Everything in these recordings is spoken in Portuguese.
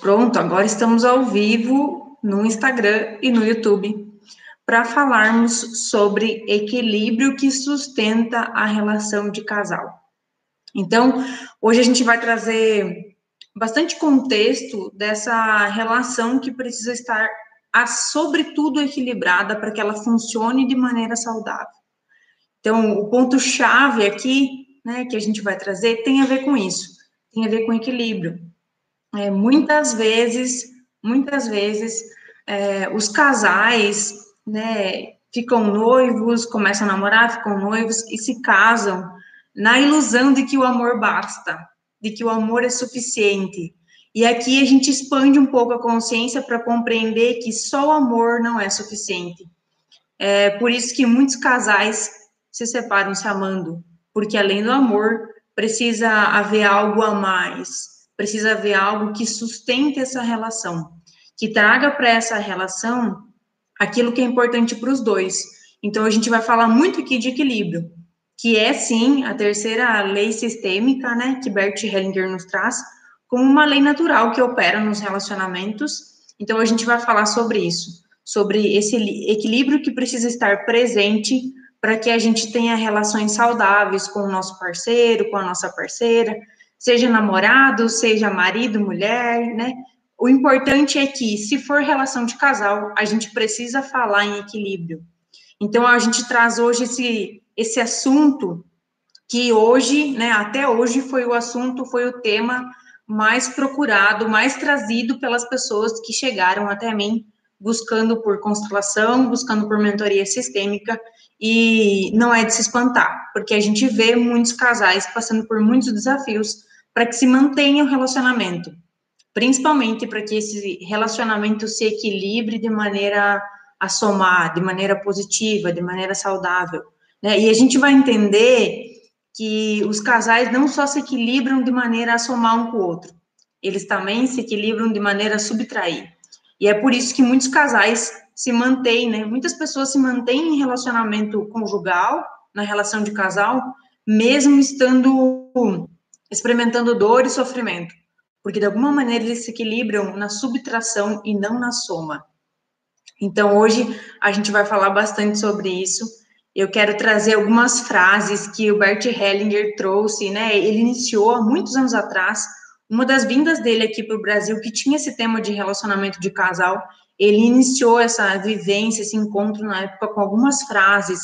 Pronto, agora estamos ao vivo no Instagram e no YouTube para falarmos sobre equilíbrio que sustenta a relação de casal. Então, hoje a gente vai trazer bastante contexto dessa relação que precisa estar, a, sobretudo, equilibrada para que ela funcione de maneira saudável. Então, o ponto-chave aqui, né, que a gente vai trazer, tem a ver com isso, tem a ver com equilíbrio. É, muitas vezes, muitas vezes, é, os casais, né, ficam noivos, começam a namorar, ficam noivos e se casam na ilusão de que o amor basta, de que o amor é suficiente. E aqui a gente expande um pouco a consciência para compreender que só o amor não é suficiente. É por isso que muitos casais se separam se amando, porque além do amor, precisa haver algo a mais, precisa haver algo que sustente essa relação, que traga para essa relação aquilo que é importante para os dois. Então, a gente vai falar muito aqui de equilíbrio, que é, sim, a terceira lei sistêmica, né, que Bert Hellinger nos traz, como uma lei natural que opera nos relacionamentos. Então, a gente vai falar sobre isso, sobre esse equilíbrio que precisa estar presente para que a gente tenha relações saudáveis com o nosso parceiro, com a nossa parceira, seja namorado, seja marido, mulher, né? O importante é que, se for relação de casal, a gente precisa falar em equilíbrio. Então, a gente traz hoje esse, esse assunto que hoje, né, até hoje foi o assunto, foi o tema mais procurado, mais trazido pelas pessoas que chegaram até mim buscando por constelação, buscando por mentoria sistêmica, e não é de se espantar, porque a gente vê muitos casais passando por muitos desafios para que se mantenha o relacionamento, principalmente para que esse relacionamento se equilibre de maneira a somar, de maneira positiva, de maneira saudável. Né? E a gente vai entender que os casais não só se equilibram de maneira a somar um com o outro, eles também se equilibram de maneira a subtrair. E é por isso que muitos casais se mantêm, né? Muitas pessoas se mantêm em relacionamento conjugal, na relação de casal, mesmo estando experimentando dor e sofrimento, porque de alguma maneira eles se equilibram na subtração e não na soma. Então, hoje a gente vai falar bastante sobre isso. Eu quero trazer algumas frases que o Bert Hellinger trouxe, né? Ele iniciou há muitos anos atrás, uma das vindas dele aqui para o Brasil, que tinha esse tema de relacionamento de casal, ele iniciou essa vivência, esse encontro na época com algumas frases,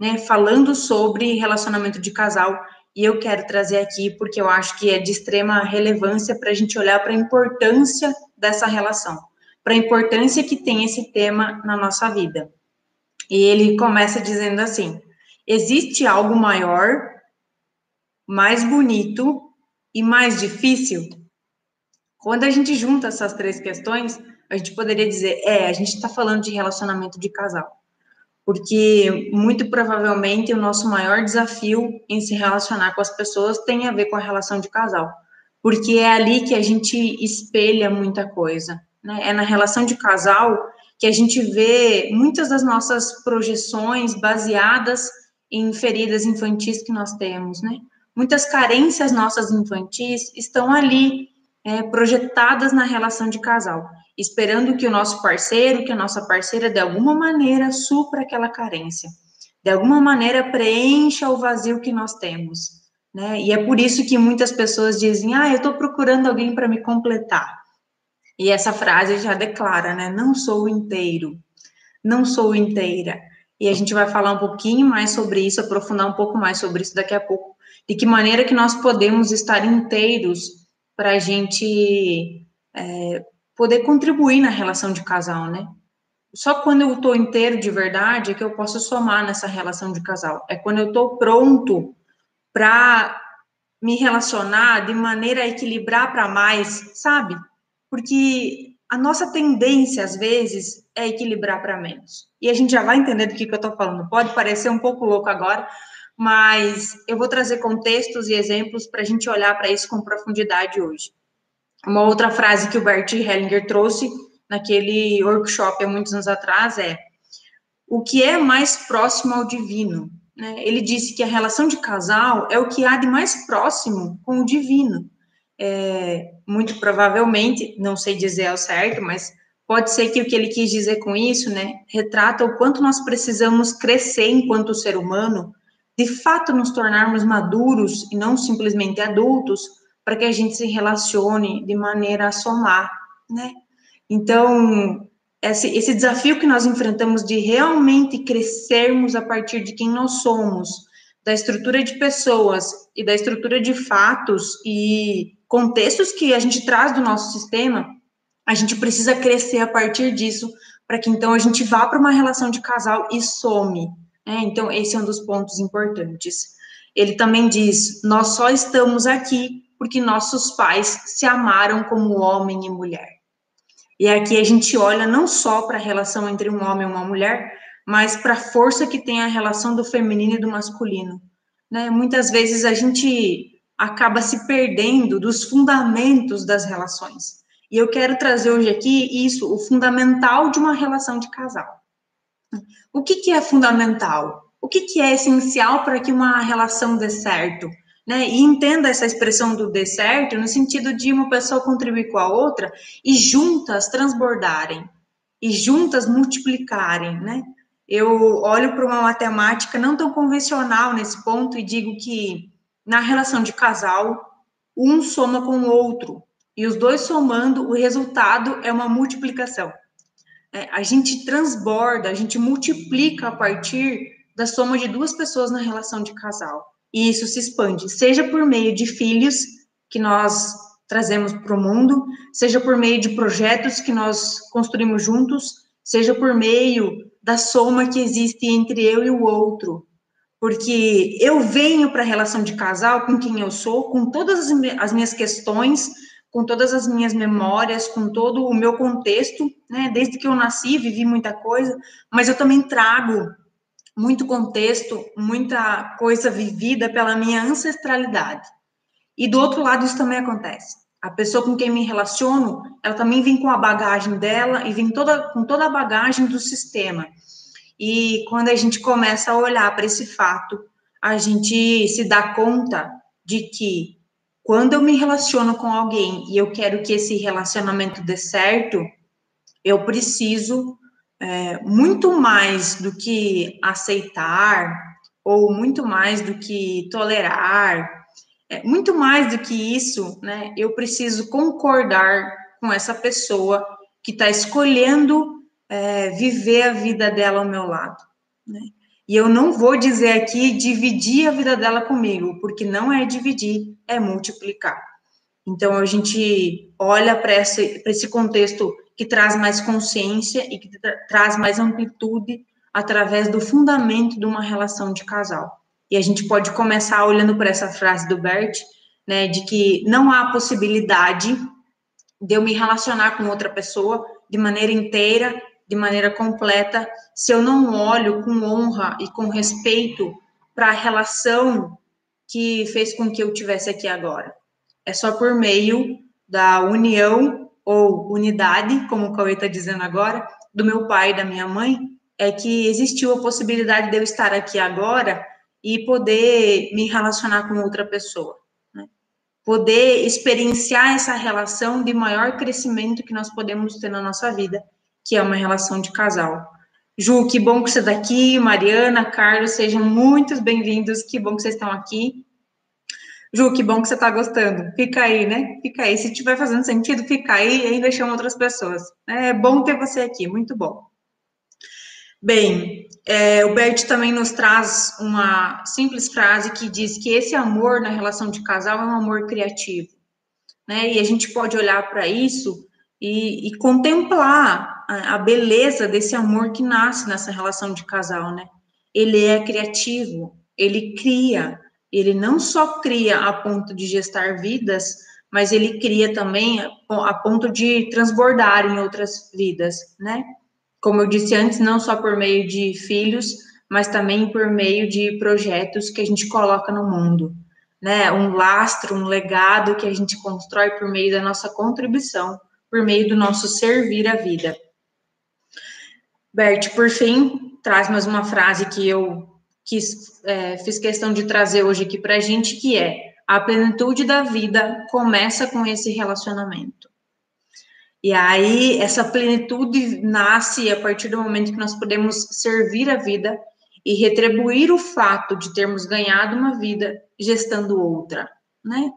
né, falando sobre relacionamento de casal, e eu quero trazer aqui porque eu acho que é de extrema relevância para a gente olhar para a importância dessa relação, para a importância que tem esse tema na nossa vida. E ele começa dizendo assim: existe algo maior, mais bonito e mais difícil? Quando a gente junta essas três questões, a gente poderia dizer, é, a gente está falando de relacionamento de casal. Porque muito provavelmente o nosso maior desafio em se relacionar com as pessoas tem a ver com a relação de casal. Porque é ali que a gente espelha muita coisa. Né? É na relação de casal que a gente vê muitas das nossas projeções baseadas em feridas infantis que nós temos, né? Muitas carências nossas infantis estão ali é, projetadas na relação de casal esperando que o nosso parceiro, que a nossa parceira, de alguma maneira, supra aquela carência, de alguma maneira preencha o vazio que nós temos, né? E é por isso que muitas pessoas dizem, ah, eu estou procurando alguém para me completar. E essa frase já declara, né? Não sou inteiro, não sou inteira. E a gente vai falar um pouquinho mais sobre isso, aprofundar um pouco mais sobre isso daqui a pouco. De que maneira que nós podemos estar inteiros para a gente é, poder contribuir na relação de casal, né? Só quando eu estou inteiro de verdade é que eu posso somar nessa relação de casal. É quando eu estou pronto para me relacionar de maneira a equilibrar para mais, sabe? Porque a nossa tendência, às vezes, é equilibrar para menos. E a gente já vai entender do que, que eu estou falando. Pode parecer um pouco louco agora, mas eu vou trazer contextos e exemplos para a gente olhar para isso com profundidade hoje. Uma outra frase que o Bert Hellinger trouxe naquele workshop há muitos anos atrás é: o que é mais próximo ao divino? Né? Ele disse que a relação de casal é o que há de mais próximo com o divino. é, muito provavelmente, não sei dizer ao certo, mas pode ser que o que ele quis dizer com isso, né, retrata o quanto nós precisamos crescer enquanto ser humano, de fato nos tornarmos maduros e não simplesmente adultos, para que a gente se relacione de maneira a somar, né? Então, esse, esse desafio que nós enfrentamos de realmente crescermos a partir de quem nós somos, da estrutura de pessoas e da estrutura de fatos e contextos que a gente traz do nosso sistema, a gente precisa crescer a partir disso, para que então a gente vá para uma relação de casal e some. Né? Então, esse é um dos pontos importantes. Ele também diz: nós só estamos aqui porque nossos pais se amaram como homem e mulher. E aqui a gente olha não só para a relação entre um homem e uma mulher, mas para a força que tem a relação do feminino e do masculino. Né? Muitas vezes a gente acaba se perdendo dos fundamentos das relações. E eu quero trazer hoje aqui isso, o fundamental de uma relação de casal. O que, que é fundamental? O que, que é essencial para que uma relação dê certo? Né? E entenda essa expressão do dê certo no sentido de uma pessoa contribuir com a outra e juntas transbordarem, e juntas multiplicarem, né? Eu olho para uma matemática não tão convencional nesse ponto e digo que na relação de casal, um soma com o outro, e os dois somando, o resultado é uma multiplicação. É, a gente transborda, a gente multiplica a partir da soma de duas pessoas na relação de casal. E isso se expande, seja por meio de filhos que nós trazemos para o mundo, seja por meio de projetos que nós construímos juntos, seja por meio da soma que existe entre eu e o outro. Porque eu venho para a relação de casal com quem eu sou, com todas as minhas questões, com todas as minhas memórias, com todo o meu contexto, né? Desde que eu nasci, vivi muita coisa, mas eu também trago muito contexto, muita coisa vivida pela minha ancestralidade. E do outro lado, isso também acontece. A pessoa com quem me relaciono, ela também vem com a bagagem dela e vem toda, com toda a bagagem do sistema. E quando a gente começa a olhar para esse fato, a gente se dá conta de que quando eu me relaciono com alguém e eu quero que esse relacionamento dê certo, eu preciso é, muito mais do que aceitar, ou muito mais do que tolerar, é, muito mais do que isso, né? Eu preciso concordar com essa pessoa que está escolhendo é, viver a vida dela ao meu lado, né? E eu não vou dizer aqui dividir a vida dela comigo, porque não é dividir, é multiplicar. Então a gente olha para esse, esse contexto que traz mais consciência e que tra traz mais amplitude através do fundamento de uma relação de casal. E a gente pode começar olhando para essa frase do Bert, né, de que não há possibilidade de eu me relacionar com outra pessoa de maneira inteira, de maneira completa, se eu não olho com honra e com respeito para a relação que fez com que eu tivesse aqui agora. É só por meio da união ou unidade, como o Cauê está dizendo agora, do meu pai e da minha mãe, é que existiu a possibilidade de eu estar aqui agora e poder me relacionar com outra pessoa. Né? Poder experienciar essa relação de maior crescimento que nós podemos ter na nossa vida, que é uma relação de casal. Ju, que bom que você está aqui. Mariana, Carlos, sejam muito bem-vindos. Que bom que vocês estão aqui. Ju, que bom que você está gostando. Fica aí, né? Fica aí. Se estiver fazendo sentido, fica aí e ainda chama outras pessoas. É bom ter você aqui, muito bom. Bem, é, o Bert também nos traz uma simples frase que diz que esse amor na relação de casal é um amor criativo. Né? E a gente pode olhar para isso e, e contemplar a, a beleza desse amor que nasce nessa relação de casal, né? Ele é criativo, ele cria, ele não só cria a ponto de gestar vidas, mas ele cria também a ponto de transbordar em outras vidas, né? Como eu disse antes, não só por meio de filhos, mas também por meio de projetos que a gente coloca no mundo, né? Um lastro, um legado que a gente constrói por meio da nossa contribuição, por meio do nosso servir à vida. Bert, por fim, traz mais uma frase que eu quis, é, fiz questão de trazer hoje aqui para a gente, que é A plenitude da vida começa com esse relacionamento. E aí, essa plenitude nasce a partir do momento que nós podemos servir a vida e retribuir o fato de termos ganhado uma vida gestando outra, né?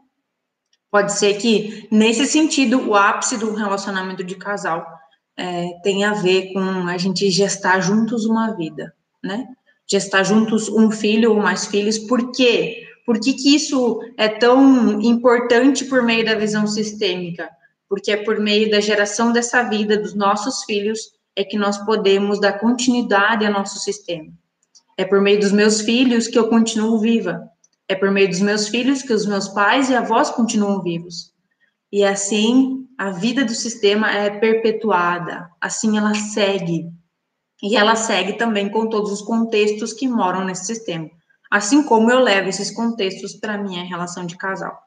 Pode ser que, nesse sentido, o ápice do relacionamento de casal é, tenha a ver com a gente gestar juntos uma vida, né? Gestar juntos um filho ou mais filhos, por quê? Por que, que isso é tão importante por meio da visão sistêmica? Porque é por meio da geração dessa vida dos nossos filhos é que nós podemos dar continuidade ao nosso sistema. É por meio dos meus filhos que eu continuo viva. É por meio dos meus filhos que os meus pais e avós continuam vivos. E assim, a vida do sistema é perpetuada, assim ela segue. E ela segue também com todos os contextos que moram nesse sistema. Assim como eu levo esses contextos para minha relação de casal.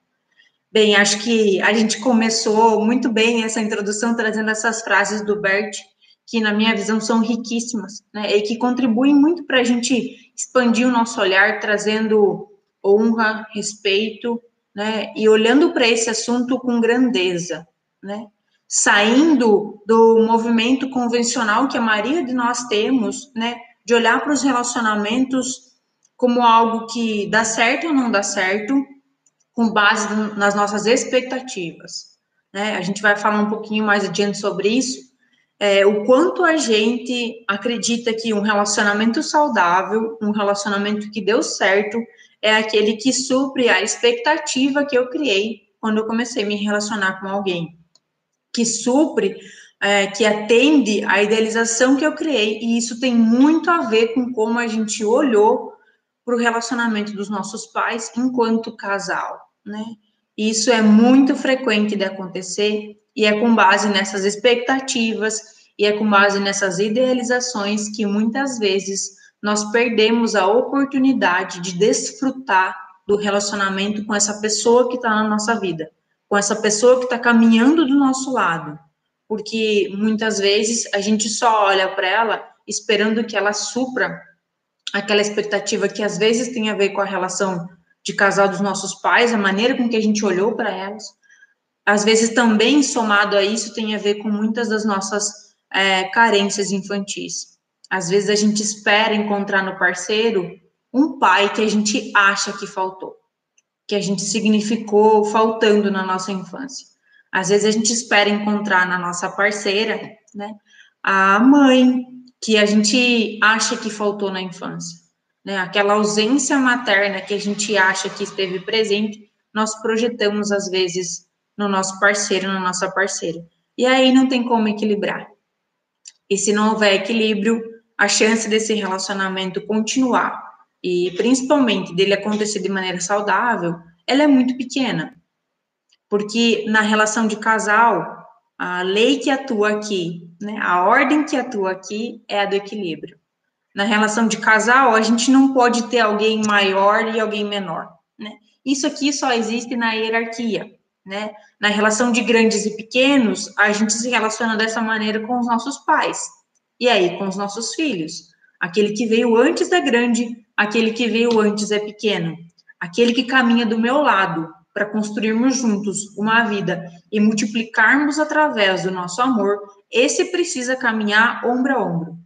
Bem, acho que a gente começou muito bem essa introdução trazendo essas frases do Bert, que na minha visão são riquíssimas, né, e que contribuem muito para a gente expandir o nosso olhar, trazendo honra, respeito, né? E olhando para esse assunto com grandeza, né? Saindo do movimento convencional que a maioria de nós temos, né? De olhar para os relacionamentos como algo que dá certo ou não dá certo, com base nas nossas expectativas. Né? A gente vai falar um pouquinho mais adiante sobre isso, é, o quanto a gente acredita que um relacionamento saudável, um relacionamento que deu certo, é aquele que supre a expectativa que eu criei quando eu comecei a me relacionar com alguém, que supre, é, que atende à idealização que eu criei, e isso tem muito a ver com como a gente olhou para o relacionamento dos nossos pais enquanto casal, né? Isso é muito frequente de acontecer e é com base nessas expectativas e é com base nessas idealizações que muitas vezes nós perdemos a oportunidade de desfrutar do relacionamento com essa pessoa que está na nossa vida, com essa pessoa que está caminhando do nosso lado, porque muitas vezes a gente só olha para ela esperando que ela supra aquela expectativa que às vezes tem a ver com a relação de casal dos nossos pais, a maneira com que a gente olhou para elas. Às vezes também somado a isso tem a ver com muitas das nossas é, carências infantis. Às vezes a gente espera encontrar no parceiro um pai que a gente acha que faltou, que a gente significou faltando na nossa infância. Às vezes a gente espera encontrar na nossa parceira, né, a mãe que a gente acha que faltou na infância, né? Aquela ausência materna que a gente acha que esteve presente, nós projetamos às vezes no nosso parceiro, na nossa parceira. E aí não tem como equilibrar. E se não houver equilíbrio, a chance desse relacionamento continuar e principalmente dele acontecer de maneira saudável, ela é muito pequena. Porque na relação de casal, a lei que atua aqui, né, a ordem que atua aqui é a do equilíbrio. Na relação de casal, a gente não pode ter alguém maior e alguém menor, né? Isso aqui só existe na hierarquia, né? Na relação de grandes e pequenos, a gente se relaciona dessa maneira com os nossos pais. E aí, com os nossos filhos? Aquele que veio antes é grande, aquele que veio antes é pequeno. Aquele que caminha do meu lado para construirmos juntos uma vida e multiplicarmos através do nosso amor, esse precisa caminhar ombro a ombro.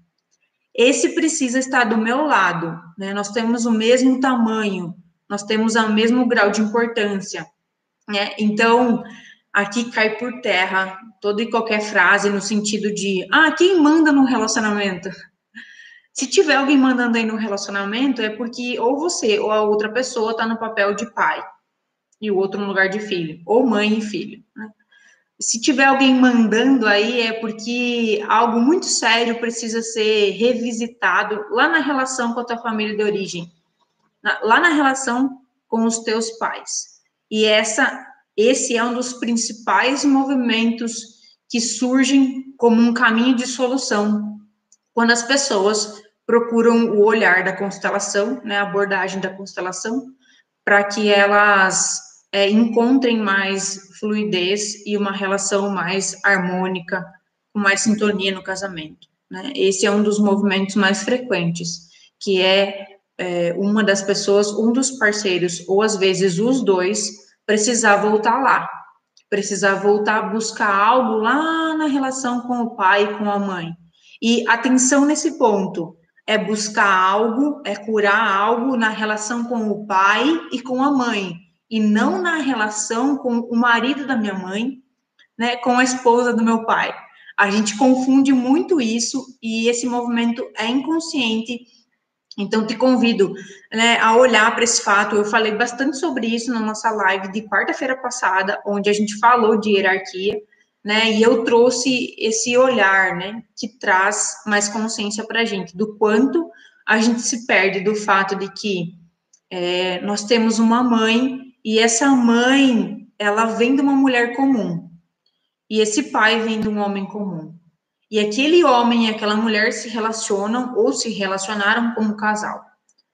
Esse precisa estar do meu lado, né? Nós temos o mesmo tamanho, nós temos o mesmo grau de importância, né? Então, aqui cai por terra toda e qualquer frase no sentido de, ah, quem manda no relacionamento? Se tiver alguém mandando aí no relacionamento, é porque ou você ou a outra pessoa está no papel de pai e o outro no lugar de filho, ou mãe e filho. Né? Se tiver alguém mandando aí, é porque algo muito sério precisa ser revisitado lá na relação com a tua família de origem, lá na relação com os teus pais. E essa esse é um dos principais movimentos que surgem como um caminho de solução quando as pessoas procuram o olhar da constelação, né, a abordagem da constelação, para que elas é, encontrem mais fluidez e uma relação mais harmônica, com mais sintonia no casamento. Né? Esse é um dos movimentos mais frequentes, que é é, uma das pessoas, um dos parceiros, ou às vezes os dois, precisar voltar lá, precisar voltar a buscar algo lá na relação com o pai e com a mãe. E atenção nesse ponto, é buscar algo, é curar algo na relação com o pai e com a mãe, e não na relação com o marido da minha mãe, né, com a esposa do meu pai. A gente confunde muito isso e esse movimento é inconsciente. Então, te convido né, a olhar para esse fato. Eu falei bastante sobre isso na nossa live de quarta-feira passada, onde a gente falou de hierarquia, né? E eu trouxe esse olhar, né, que traz mais consciência para a gente do quanto a gente se perde do fato de que é, nós temos uma mãe e essa mãe ela vem de uma mulher comum e esse pai vem de um homem comum. E aquele homem e aquela mulher se relacionam ou se relacionaram como casal.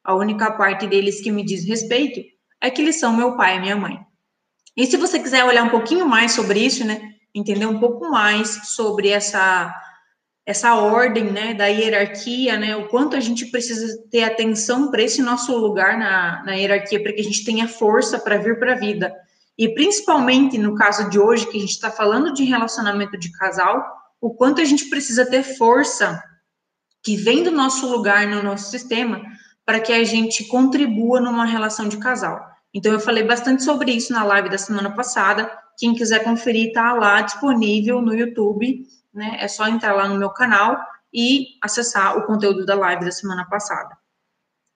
A única parte deles que me diz respeito é que eles são meu pai e minha mãe. E se você quiser olhar um pouquinho mais sobre isso, né, entender um pouco mais sobre essa essa ordem, né, da hierarquia, né, o quanto a gente precisa ter atenção para esse nosso lugar na, na hierarquia, para que a gente tenha força para vir para a vida. E principalmente no caso de hoje, que a gente está falando de relacionamento de casal, o quanto a gente precisa ter força que vem do nosso lugar no nosso sistema para que a gente contribua numa relação de casal. Então, eu falei bastante sobre isso na live da semana passada. Quem quiser conferir, está lá disponível no YouTube, né? É só entrar lá no meu canal e acessar o conteúdo da live da semana passada.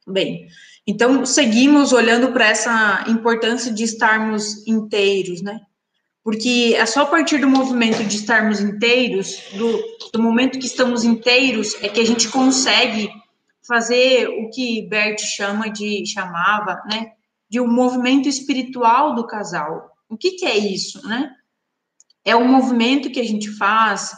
Bem, então, seguimos olhando para essa importância de estarmos inteiros, né? Porque é só a partir do movimento de estarmos inteiros, do, do momento que estamos inteiros, é que a gente consegue fazer o que Bert chama de, chamava, né? De um movimento espiritual do casal. O que, que é isso, né? É um movimento que a gente faz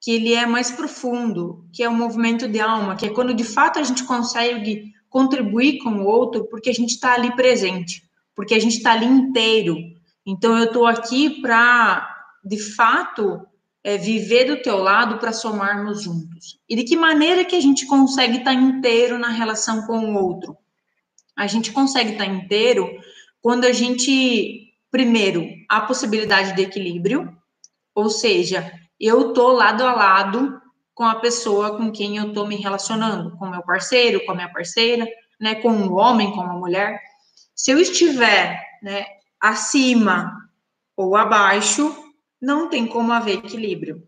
que ele é mais profundo, que é um movimento de alma, que é quando de fato a gente consegue contribuir com o outro porque a gente está ali presente, porque a gente está ali inteiro. Então, eu estou aqui para, de fato, é, viver do teu lado para somarmos juntos. E de que maneira que a gente consegue estar tá inteiro na relação com o outro? A gente consegue estar tá inteiro quando a gente, primeiro, a possibilidade de equilíbrio, ou seja, eu tô lado a lado com a pessoa com quem eu estou me relacionando, com meu parceiro, com a minha parceira, né, com um homem, com a mulher. Se eu estiver, né, acima ou abaixo, não tem como haver equilíbrio.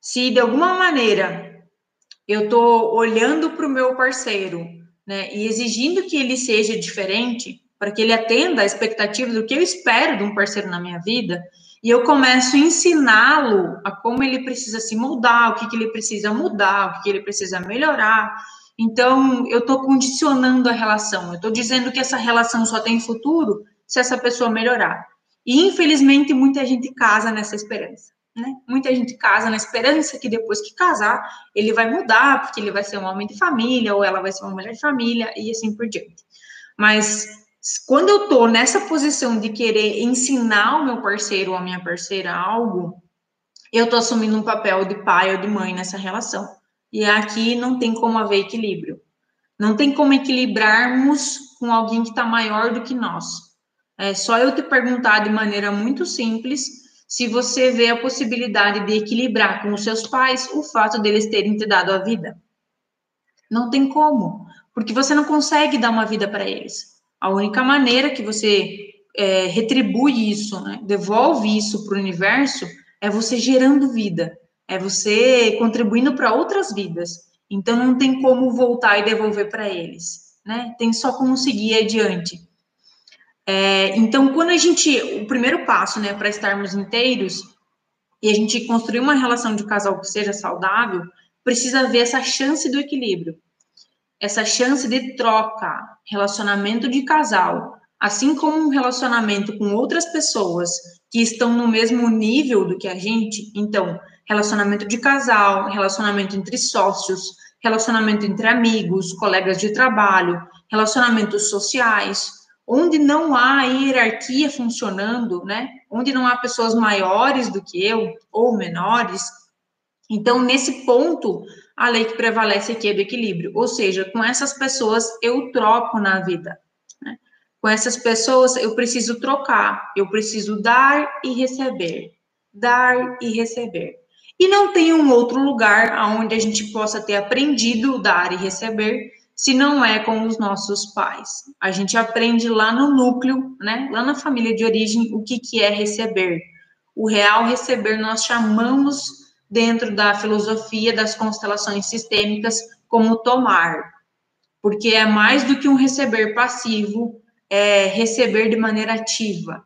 Se de alguma maneira eu estou olhando para o meu parceiro, né, e exigindo que ele seja diferente, para que ele atenda a expectativa do que eu espero de um parceiro na minha vida, e eu começo a ensiná-lo a como ele precisa se mudar, o que, que ele precisa mudar, o que, que ele precisa melhorar. Então, eu estou condicionando a relação, eu estou dizendo que essa relação só tem futuro se essa pessoa melhorar. E, infelizmente, muita gente casa nessa esperança. Né? Muita gente casa na esperança que depois que casar, ele vai mudar, porque ele vai ser um homem de família, ou ela vai ser uma mulher de família, e assim por diante. Mas quando eu tô nessa posição de querer ensinar o meu parceiro ou a minha parceira algo, eu tô assumindo um papel de pai ou de mãe nessa relação. E aqui não tem como haver equilíbrio. Não tem como equilibrarmos com alguém que está maior do que nós. É só eu te perguntar de maneira muito simples se você vê a possibilidade de equilibrar com os seus pais o fato deles terem te dado a vida. Não tem como, porque você não consegue dar uma vida para eles. A única maneira que você é, retribui isso, né, devolve isso para o universo, é você gerando vida, é você contribuindo para outras vidas. Então não tem como voltar e devolver para eles, né? Tem só como seguir adiante. É, então, quando a gente, o primeiro passo, né, para estarmos inteiros e a gente construir uma relação de casal que seja saudável, precisa ver essa chance do equilíbrio essa chance de troca, relacionamento de casal, assim como um relacionamento com outras pessoas que estão no mesmo nível do que a gente, então, relacionamento de casal, relacionamento entre sócios, relacionamento entre amigos, colegas de trabalho, relacionamentos sociais, onde não há hierarquia funcionando, né? Onde não há pessoas maiores do que eu ou menores. Então, nesse ponto, a lei que prevalece aqui é do equilíbrio. Ou seja, com essas pessoas eu troco na vida. Né? Com essas pessoas eu preciso trocar, eu preciso dar e receber. Dar e receber. E não tem um outro lugar onde a gente possa ter aprendido dar e receber se não é com os nossos pais. A gente aprende lá no núcleo, né? Lá na família de origem, o que, que é receber. O real receber nós chamamos dentro da filosofia das constelações sistêmicas como tomar, porque é mais do que um receber passivo, é receber de maneira ativa,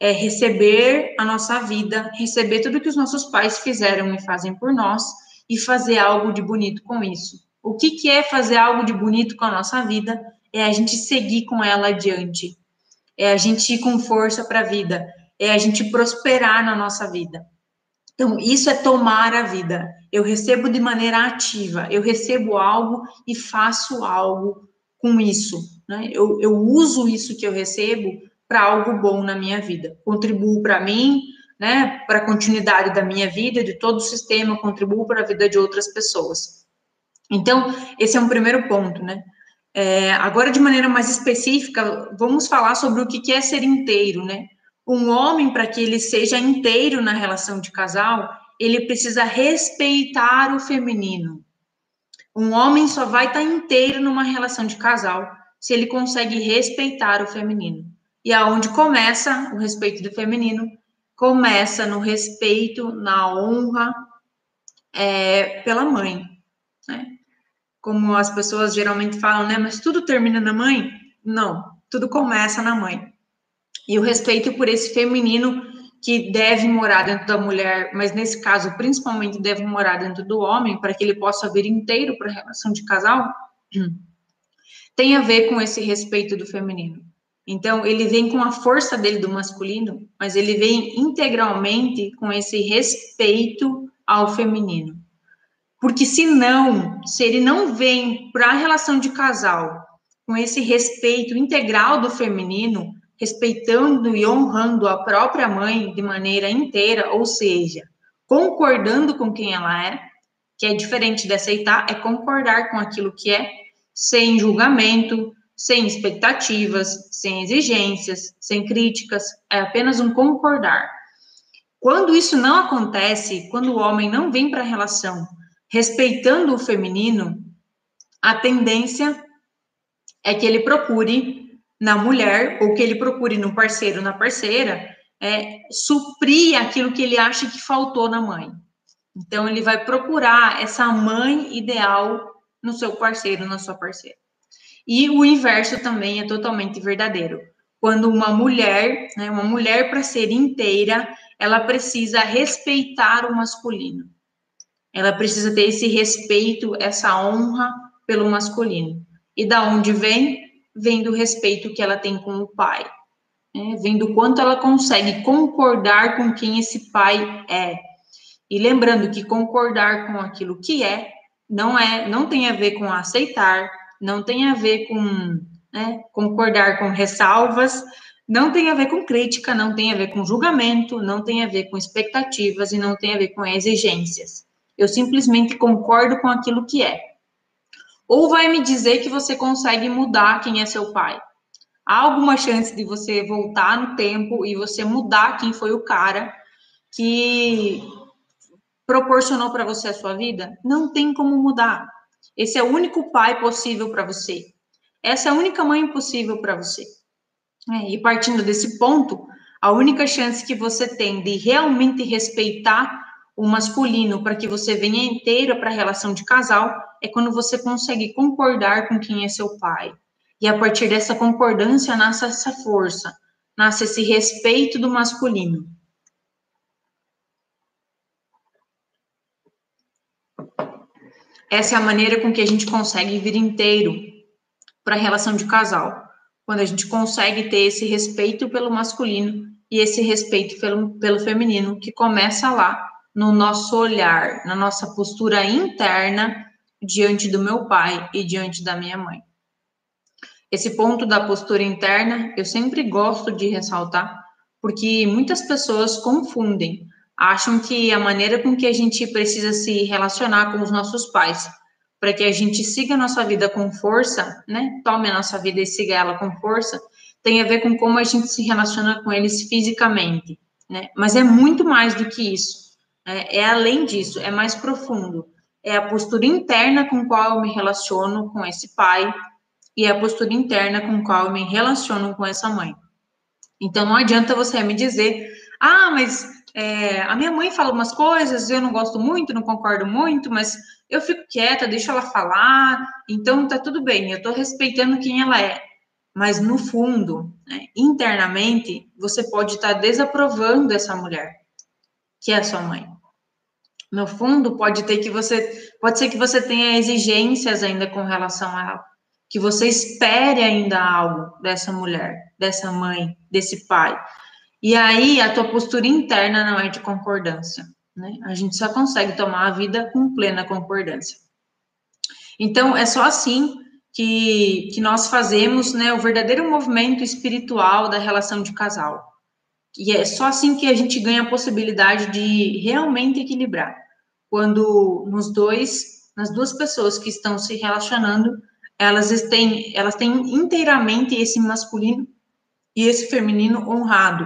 é receber a nossa vida, receber tudo que os nossos pais fizeram e fazem por nós e fazer algo de bonito com isso. O que, que é fazer algo de bonito com a nossa vida? É a gente seguir com ela adiante. É a gente ir com força para a vida. É a gente prosperar na nossa vida. Então, isso é tomar a vida. Eu recebo de maneira ativa. Eu recebo algo e faço algo com isso. Né? Eu, eu uso isso que eu recebo para algo bom na minha vida. Contribuo para mim, né, para a continuidade da minha vida, de todo o sistema, contribuo para a vida de outras pessoas. Então, esse é um primeiro ponto, né? É, agora, de maneira mais específica, vamos falar sobre o que é ser inteiro, né? Um homem, para que ele seja inteiro na relação de casal, ele precisa respeitar o feminino. Um homem só vai estar tá inteiro numa relação de casal se ele consegue respeitar o feminino. E aonde começa o respeito do feminino? Começa no respeito, na honra é, pela mãe. Né? como as pessoas geralmente falam, né? Mas tudo termina na mãe? Não, tudo começa na mãe. E o respeito por esse feminino que deve morar dentro da mulher, mas nesse caso principalmente deve morar dentro do homem para que ele possa vir inteiro para a relação de casal, tem a ver com esse respeito do feminino. Então, ele vem com a força dele do masculino, mas ele vem integralmente com esse respeito ao feminino. Porque se não, se ele não vem para a relação de casal com esse respeito integral do feminino, respeitando e honrando a própria mãe de maneira inteira, ou seja, concordando com quem ela é, que é diferente de aceitar, é concordar com aquilo que é, sem julgamento, sem expectativas, sem exigências, sem críticas, é apenas um concordar. Quando isso não acontece, quando o homem não vem para a relação respeitando o feminino, a tendência é que ele procure na mulher, ou que ele procure no parceiro, na parceira, é, suprir aquilo que ele acha que faltou na mãe. Então, ele vai procurar essa mãe ideal no seu parceiro, na sua parceira. E o inverso também é totalmente verdadeiro. Quando uma mulher, né, uma mulher para ser inteira, ela precisa respeitar o masculino. Ela precisa ter esse respeito, essa honra pelo masculino. E da onde vem? Vem do respeito que ela tem com o pai. Né? Vem quanto ela consegue concordar com quem esse pai é. E lembrando que concordar com aquilo que é não é, não tem a ver com aceitar, não tem a ver com né, concordar com ressalvas, não tem a ver com crítica, não tem a ver com julgamento, não tem a ver com expectativas e não tem a ver com exigências. Eu simplesmente concordo com aquilo que é. Ou vai me dizer que você consegue mudar quem é seu pai. Há alguma chance de você voltar no tempo e você mudar quem foi o cara que proporcionou para você a sua vida? Não tem como mudar. Esse é o único pai possível para você. Essa é a única mãe possível para você. É, e partindo desse ponto, a única chance que você tem de realmente respeitar o masculino para que você venha inteira para a relação de casal é quando você consegue concordar com quem é seu pai. E a partir dessa concordância nasce essa força, nasce esse respeito do masculino. Essa é a maneira com que a gente consegue vir inteiro para a relação de casal. Quando a gente consegue ter esse respeito pelo masculino e esse respeito pelo, pelo feminino, que começa lá no nosso olhar, na nossa postura interna diante do meu pai e diante da minha mãe. Esse ponto da postura interna eu sempre gosto de ressaltar, porque muitas pessoas confundem acham que a maneira com que a gente precisa se relacionar com os nossos pais, para que a gente siga a nossa vida com força, né? Tome a nossa vida e siga ela com força, tem a ver com como a gente se relaciona com eles fisicamente, né? Mas é muito mais do que isso. Né? É além disso, é mais profundo. É a postura interna com qual eu me relaciono com esse pai e é a postura interna com qual eu me relaciono com essa mãe. Então não adianta você me dizer, ah, mas é, a minha mãe fala umas coisas, eu não gosto muito, não concordo muito, mas eu fico quieta, deixo ela falar, então tá tudo bem, eu tô respeitando quem ela é. Mas no fundo, né, internamente, você pode estar tá desaprovando essa mulher, que é a sua mãe. No fundo, pode ter que você, pode ser que você tenha exigências ainda com relação a ela, que você espere ainda algo dessa mulher, dessa mãe, desse pai. E aí a tua postura interna não é de concordância, né? A gente só consegue tomar a vida com plena concordância. Então é só assim que, que nós fazemos, né, o verdadeiro movimento espiritual da relação de casal. E é só assim que a gente ganha a possibilidade de realmente equilibrar. Quando nos dois, nas duas pessoas que estão se relacionando, elas têm, elas têm inteiramente esse masculino e esse feminino honrado,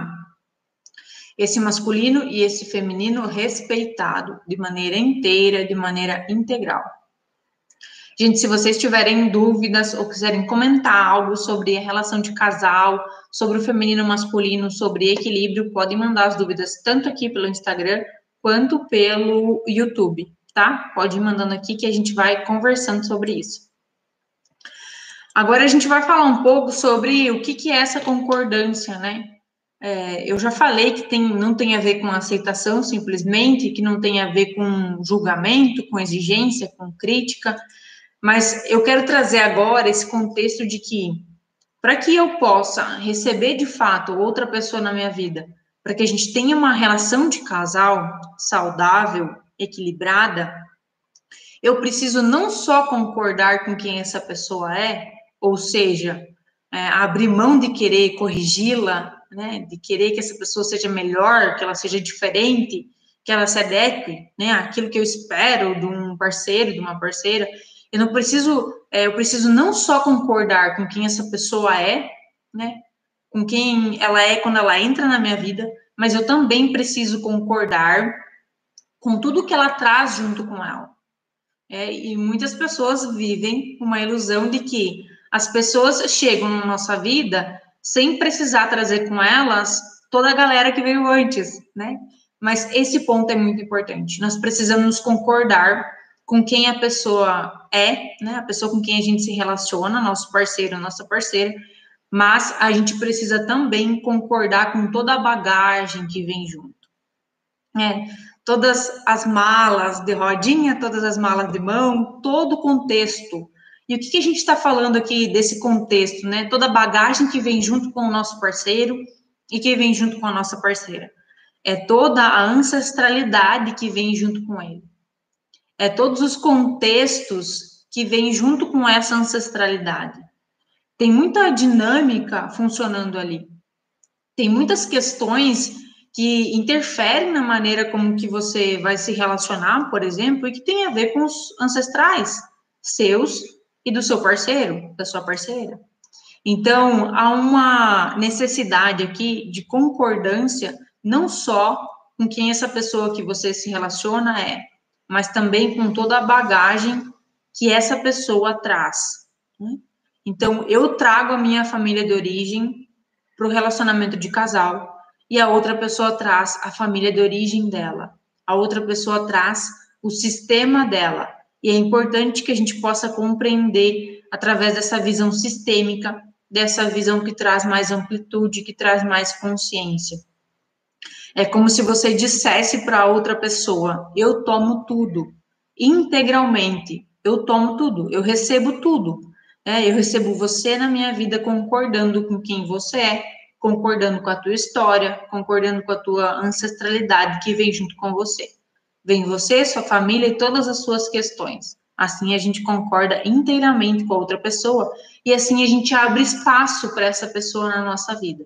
esse masculino e esse feminino respeitado de maneira inteira, de maneira integral. Gente, se vocês tiverem dúvidas ou quiserem comentar algo sobre a relação de casal, sobre o feminino masculino, sobre equilíbrio, podem mandar as dúvidas tanto aqui pelo Instagram quanto pelo YouTube, tá? Pode ir mandando aqui que a gente vai conversando sobre isso. Agora a gente vai falar um pouco sobre o que, que é essa concordância, né? É, eu já falei que tem, não tem a ver com aceitação simplesmente, que não tem a ver com julgamento, com exigência, com crítica, mas eu quero trazer agora esse contexto de que, para que eu possa receber de fato outra pessoa na minha vida, para que a gente tenha uma relação de casal saudável, equilibrada, eu preciso não só concordar com quem essa pessoa é, ou seja, é, abrir mão de querer corrigi-la, né, de querer que essa pessoa seja melhor, que ela seja diferente, que ela se adeque, né, aquilo que eu espero de um parceiro, de uma parceira. Eu não preciso, é, eu preciso não só concordar com quem essa pessoa é, né, com quem ela é quando ela entra na minha vida, mas eu também preciso concordar com tudo que ela traz junto com ela. É, e muitas pessoas vivem uma ilusão de que as pessoas chegam na nossa vida sem precisar trazer com elas toda a galera que veio antes, né? Mas esse ponto é muito importante. Nós precisamos concordar com quem a pessoa é, né? A pessoa com quem a gente se relaciona, nosso parceiro, nossa parceira, mas a gente precisa também concordar com toda a bagagem que vem junto. É, todas as malas de rodinha, todas as malas de mão, todo o contexto e o que, que a gente está falando aqui desse contexto, né? Toda a bagagem que vem junto com o nosso parceiro e que vem junto com a nossa parceira. É toda a ancestralidade que vem junto com ele. É todos os contextos que vêm junto com essa ancestralidade. Tem muita dinâmica funcionando ali. Tem muitas questões que interferem na maneira como que você vai se relacionar, por exemplo, e que tem a ver com os ancestrais seus e do seu parceiro, da sua parceira. Então, há uma necessidade aqui de concordância, não só com quem essa pessoa que você se relaciona é, mas também com toda a bagagem que essa pessoa traz. Né? Então, eu trago a minha família de origem para o relacionamento de casal, e a outra pessoa traz a família de origem dela, a outra pessoa traz o sistema dela, e é importante que a gente possa compreender através dessa visão sistêmica, dessa visão que traz mais amplitude, que traz mais consciência. É como se você dissesse para outra pessoa: eu tomo tudo, integralmente, eu tomo tudo, eu recebo tudo. É, eu recebo você na minha vida concordando com quem você é, concordando com a tua história, concordando com a tua ancestralidade que vem junto com você. Vem você, sua família e todas as suas questões. Assim a gente concorda inteiramente com a outra pessoa e assim a gente abre espaço para essa pessoa na nossa vida.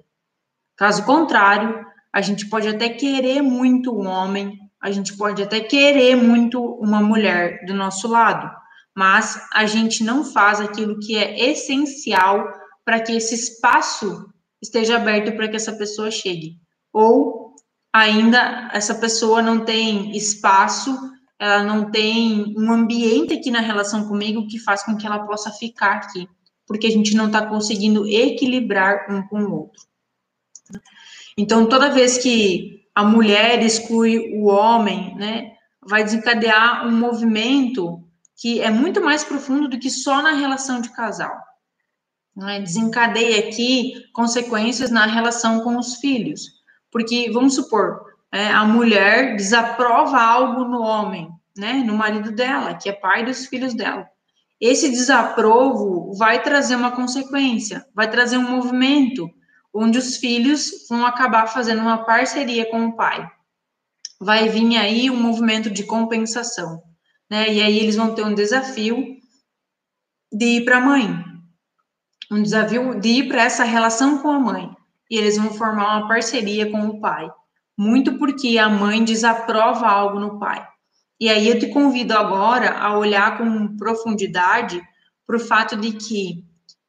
Caso contrário, a gente pode até querer muito um homem, a gente pode até querer muito uma mulher do nosso lado, mas a gente não faz aquilo que é essencial para que esse espaço esteja aberto para que essa pessoa chegue. Ou ainda essa pessoa não tem espaço, ela não tem um ambiente aqui na relação comigo que faz com que ela possa ficar aqui, porque a gente não está conseguindo equilibrar um com o outro. Então, toda vez que a mulher exclui o homem, né, vai desencadear um movimento que é muito mais profundo do que só na relação de casal. Né? Desencadeia aqui consequências na relação com os filhos. Porque, vamos supor, é, a mulher desaprova algo no homem, né, no marido dela, que é pai dos filhos dela. Esse desaprovo vai trazer uma consequência, vai trazer um movimento, onde os filhos vão acabar fazendo uma parceria com o pai. Vai vir aí um movimento de compensação, né? E aí eles vão ter um desafio de ir para a mãe, um desafio de ir para essa relação com a mãe. E eles vão formar uma parceria com o pai, muito porque a mãe desaprova algo no pai. E aí eu te convido agora a olhar com profundidade para o fato de que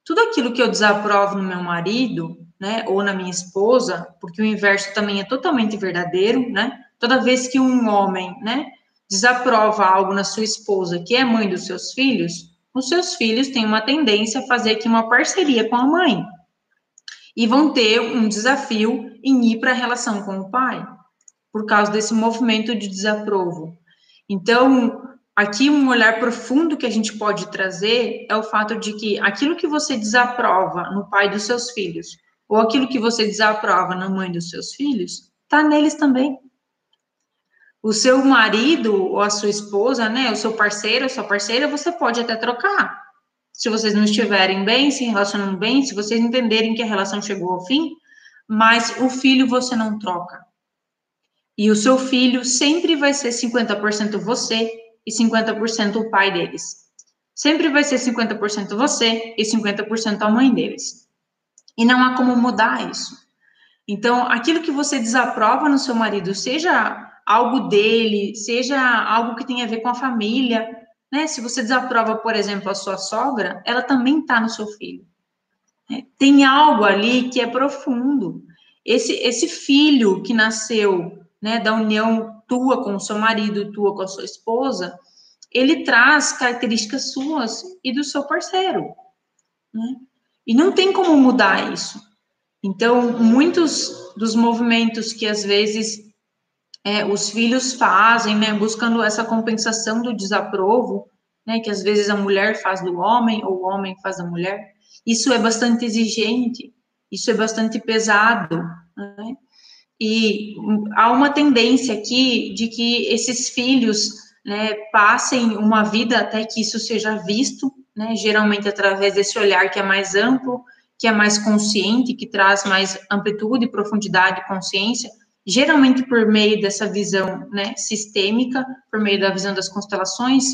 tudo aquilo que eu desaprovo no meu marido, né, ou na minha esposa, porque o inverso também é totalmente verdadeiro, né? Toda vez que um homem, né, desaprova algo na sua esposa, que é mãe dos seus filhos, os seus filhos têm uma tendência a fazer aqui uma parceria com a mãe. E vão ter um desafio em ir para a relação com o pai, por causa desse movimento de desaprovo. Então, aqui um olhar profundo que a gente pode trazer é o fato de que aquilo que você desaprova no pai dos seus filhos, ou aquilo que você desaprova na mãe dos seus filhos, está neles também. O seu marido ou a sua esposa, né, o seu parceiro, a sua parceira, você pode até trocar. Se vocês não estiverem bem, se relacionando bem, se vocês entenderem que a relação chegou ao fim, mas o filho você não troca. E o seu filho sempre vai ser 50% você e 50% o pai deles. Sempre vai ser 50% você e 50% a mãe deles. E não há como mudar isso. Então, aquilo que você desaprova no seu marido, seja algo dele, seja algo que tenha a ver com a família, né? Se você desaprova, por exemplo, a sua sogra, ela também está no seu filho. Né? Tem algo ali que é profundo. Esse, esse filho que nasceu né, da união tua com o seu marido, tua com a sua esposa, ele traz características suas e do seu parceiro. Né? E não tem como mudar isso. Então, muitos dos movimentos que às vezes é, os filhos fazem, né, buscando essa compensação do desaprovo, né, que às vezes a mulher faz do homem ou o homem faz da mulher, isso é bastante exigente, isso é bastante pesado, né? E há uma tendência aqui de que esses filhos né, passem uma vida até que isso seja visto né, geralmente através desse olhar que é mais amplo, que é mais consciente, que traz mais amplitude, profundidade, consciência, geralmente por meio dessa visão né, sistêmica, por meio da visão das constelações,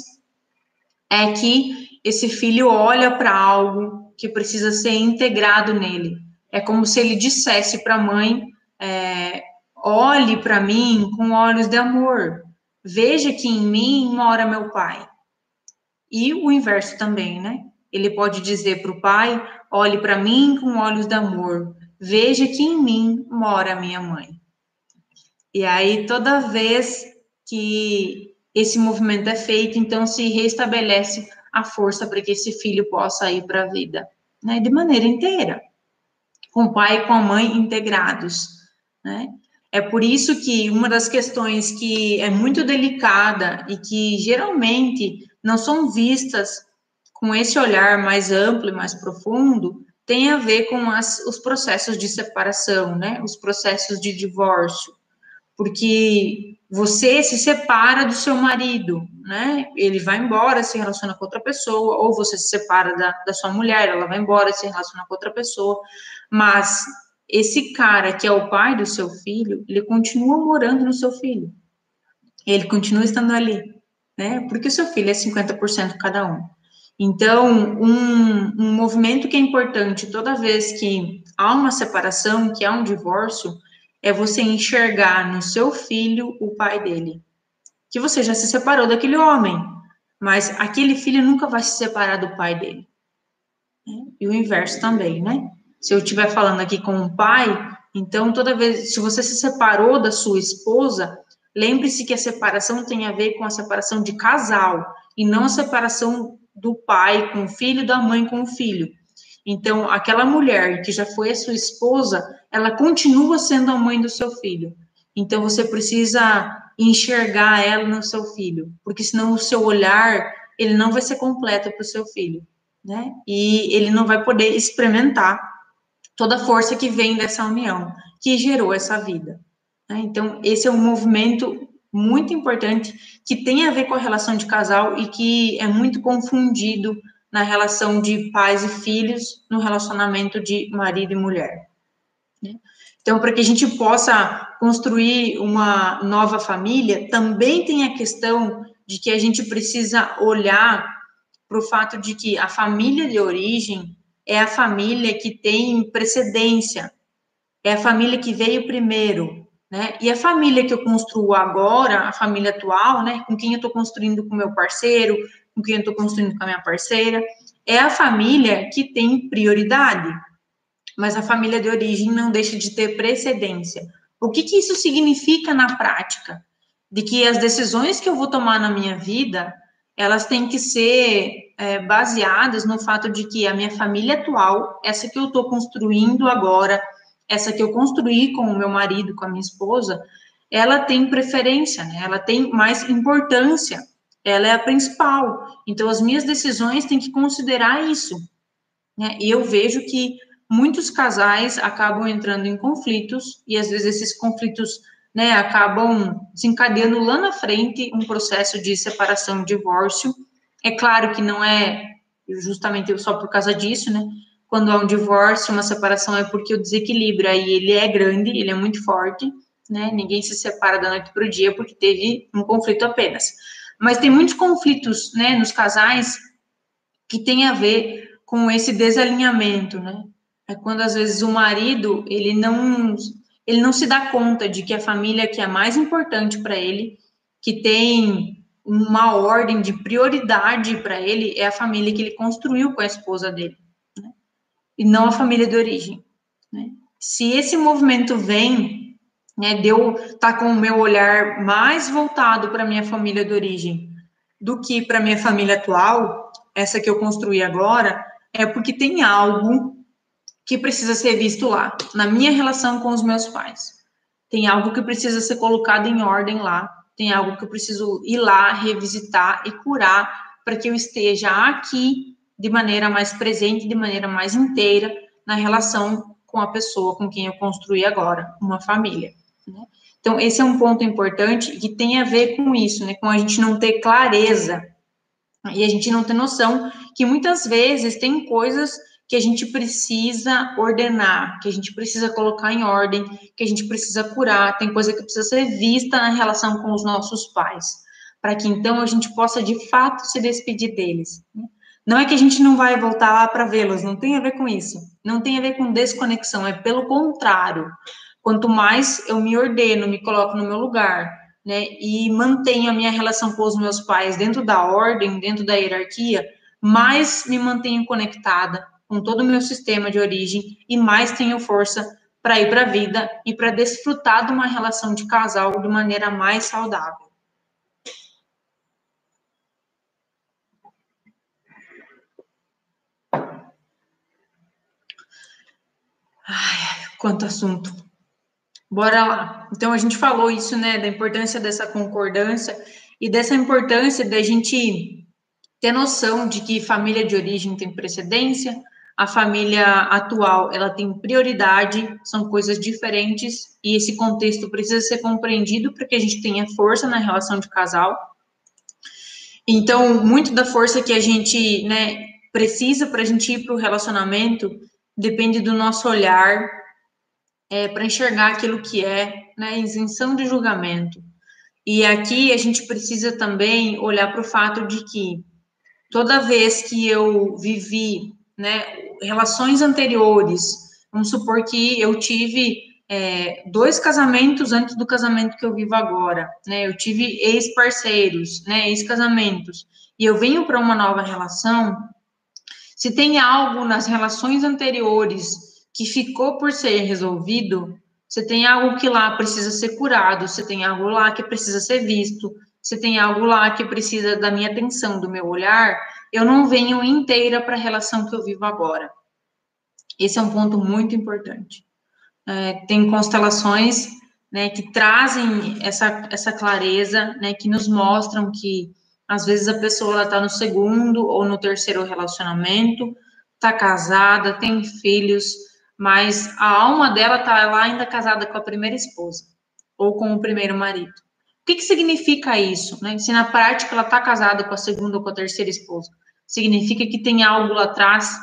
é que esse filho olha para algo que precisa ser integrado nele. É como se ele dissesse para a mãe: é, olhe para mim com olhos de amor, veja que em mim mora meu pai. E o inverso também, né? Ele pode dizer para o pai: olhe para mim com olhos de amor, veja que em mim mora minha mãe. E aí, toda vez que esse movimento é feito, então se restabelece a força para que esse filho possa ir para a vida, né? De maneira inteira, com o pai e com a mãe integrados, né? É por isso que uma das questões que é muito delicada e que geralmente não são vistas com esse olhar mais amplo e mais profundo, tem a ver com as, os processos de separação, né? Os processos de divórcio. Porque você se separa do seu marido, né? Ele vai embora, se relaciona com outra pessoa, ou você se separa da, da sua mulher, ela vai embora, se relaciona com outra pessoa. Mas esse cara que é o pai do seu filho, ele continua morando no seu filho. Ele continua estando ali né? Porque o seu filho é 50% cada um. Então, um, um movimento que é importante toda vez que há uma separação, que há um divórcio, é você enxergar no seu filho o pai dele. Que você já se separou daquele homem, mas aquele filho nunca vai se separar do pai dele. E o inverso também, né? Se eu estiver falando aqui com um pai, então toda vez, se você se separou da sua esposa, lembre-se que a separação tem a ver com a separação de casal e não a separação do pai com o filho, da mãe com o filho. Então, aquela mulher que já foi a sua esposa, ela continua sendo a mãe do seu filho. Então, você precisa enxergar ela no seu filho, porque senão o seu olhar, ele não vai ser completo para o seu filho, né? E ele não vai poder experimentar toda a força que vem dessa união, que gerou essa vida. Né? Então, esse é um movimento muito importante que tem a ver com a relação de casal e que é muito confundido na relação de pais e filhos, no relacionamento de marido e mulher. Né? Então, para que a gente possa construir uma nova família, também tem a questão de que a gente precisa olhar para o fato de que a família de origem é a família que tem precedência, é a família que veio primeiro, né? E a família que eu construo agora, a família atual, né? Com quem eu estou construindo com meu parceiro, com quem eu estou construindo com a minha parceira, é a família que tem prioridade, mas a família de origem não deixa de ter precedência. O que, que isso significa na prática? De que as decisões que eu vou tomar na minha vida, elas têm que ser é, baseadas no fato de que a minha família atual, essa que eu estou construindo agora, essa que eu construí com o meu marido, com a minha esposa, ela tem preferência, né? ela tem mais importância ela é a principal. Então, as minhas decisões têm que considerar isso. Né? E eu vejo que muitos casais acabam entrando em conflitos, e às vezes esses conflitos né, acabam desencadeando lá na frente um processo de separação divórcio. É claro que não é justamente só por causa disso, né? Quando há um divórcio, uma separação é porque o desequilíbrio aí ele é grande, ele é muito forte, né? Ninguém se separa da noite para o dia porque teve um conflito apenas. Mas tem muitos conflitos, né, nos casais que tem a ver com esse desalinhamento, né? É quando às vezes o marido, ele não ele não se dá conta de que a família que é mais importante para ele, que tem uma ordem de prioridade para ele, é a família que ele construiu com a esposa dele? E não a família de origem. Né? Se esse movimento vem né, de tá com o meu olhar mais voltado para minha família de origem do que para minha família atual, essa que eu construí agora, é porque tem algo que precisa ser visto lá, na minha relação com os meus pais. Tem algo que precisa ser colocado em ordem lá, tem algo que eu preciso ir lá, revisitar e curar para que eu esteja aqui de maneira mais presente, de maneira mais inteira na relação com a pessoa com quem eu construí agora, uma família. Né? Então, esse é um ponto importante que tem a ver com isso, né? com a gente não ter clareza e a gente não ter noção que muitas vezes tem coisas que a gente precisa ordenar, que a gente precisa colocar em ordem, que a gente precisa curar, tem coisa que precisa ser vista na relação com os nossos pais, para que então a gente possa de fato se despedir deles. Não é que a gente não vai voltar lá para vê-los, não tem a ver com isso, não tem a ver com desconexão, é pelo contrário. Quanto mais eu me ordeno, me coloco no meu lugar, né, e mantenho a minha relação com os meus pais dentro da ordem, dentro da hierarquia, mais me mantenho conectada com todo o meu sistema de origem e mais tenho força para ir para a vida e para desfrutar de uma relação de casal de maneira mais saudável. Ai, quanto assunto. Bora lá. Então, a gente falou isso, né, da importância dessa concordância e dessa importância da gente ter noção de que família de origem tem precedência, a família atual, ela tem prioridade, são coisas diferentes, e esse contexto precisa ser compreendido para que a gente tenha força na relação de casal. Então, muito da força que a gente, né, precisa para a gente ir para o relacionamento depende do nosso olhar é, para enxergar aquilo que é, né, isenção de julgamento. E aqui a gente precisa também olhar para o fato de que toda vez que eu vivi, né, relações anteriores, vamos supor que eu tive é, dois casamentos antes do casamento que eu vivo agora, né? Eu tive ex-parceiros, né? Ex-casamentos, e eu venho para uma nova relação. Se tem algo nas relações anteriores que ficou por ser resolvido, você tem algo que lá precisa ser curado, você tem algo lá que precisa ser visto, você tem algo lá que precisa da minha atenção, do meu olhar, eu não venho inteira para a relação que eu vivo agora. Esse é um ponto muito importante. É, tem constelações né, que trazem essa, essa clareza, né, que nos mostram que às vezes a pessoa está no segundo ou no terceiro relacionamento, está casada, tem filhos, mas a alma dela está lá ainda casada com a primeira esposa ou com o primeiro marido. O que, que significa isso? Né? Se na prática ela está casada com a segunda ou com a terceira esposa, significa que tem algo lá atrás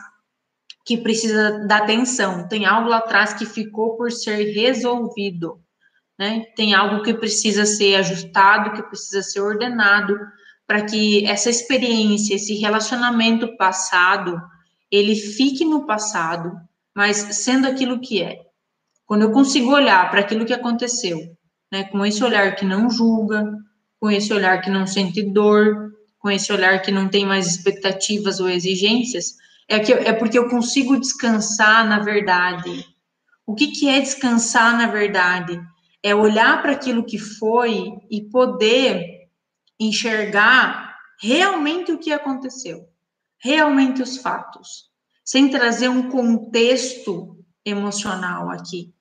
que precisa da atenção, tem algo lá atrás que ficou por ser resolvido, né? Tem algo que precisa ser ajustado, que precisa ser ordenado para que essa experiência, esse relacionamento passado, ele fique no passado, mas sendo aquilo que é. Quando eu consigo olhar para aquilo que aconteceu, né, com esse olhar que não julga, com esse olhar que não sente dor, com esse olhar que não tem mais expectativas ou exigências, é, que, é porque eu consigo descansar na verdade. O que, que é descansar na verdade? É olhar para aquilo que foi e poder enxergar realmente o que aconteceu, realmente os fatos, sem trazer um contexto emocional aqui.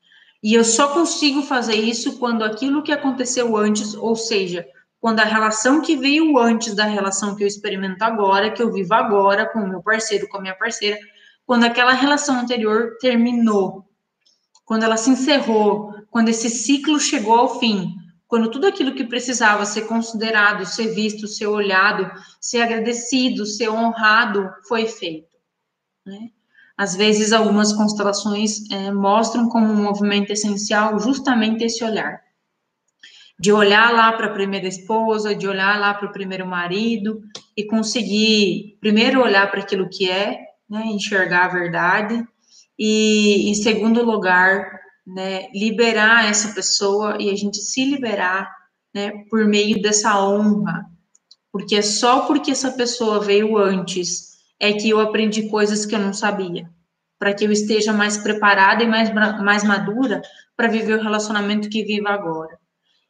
E eu só consigo fazer isso quando aquilo que aconteceu antes, ou seja, quando a relação que veio antes da relação que eu experimento agora, que eu vivo agora com o meu parceiro, com a minha parceira, quando aquela relação anterior terminou, quando ela se encerrou, quando esse ciclo chegou ao fim, quando tudo aquilo que precisava ser considerado, ser visto, ser olhado, ser agradecido, ser honrado, foi feito. Né? Às vezes, algumas constelações é, mostram como um movimento essencial justamente esse olhar de olhar lá para a primeira esposa, de olhar lá para o primeiro marido e conseguir primeiro olhar para aquilo que é, né, enxergar a verdade e em segundo lugar, né, liberar essa pessoa e a gente se liberar, né, por meio dessa honra, porque é só porque essa pessoa veio antes é que eu aprendi coisas que eu não sabia, para que eu esteja mais preparada e mais mais madura para viver o relacionamento que vivo agora.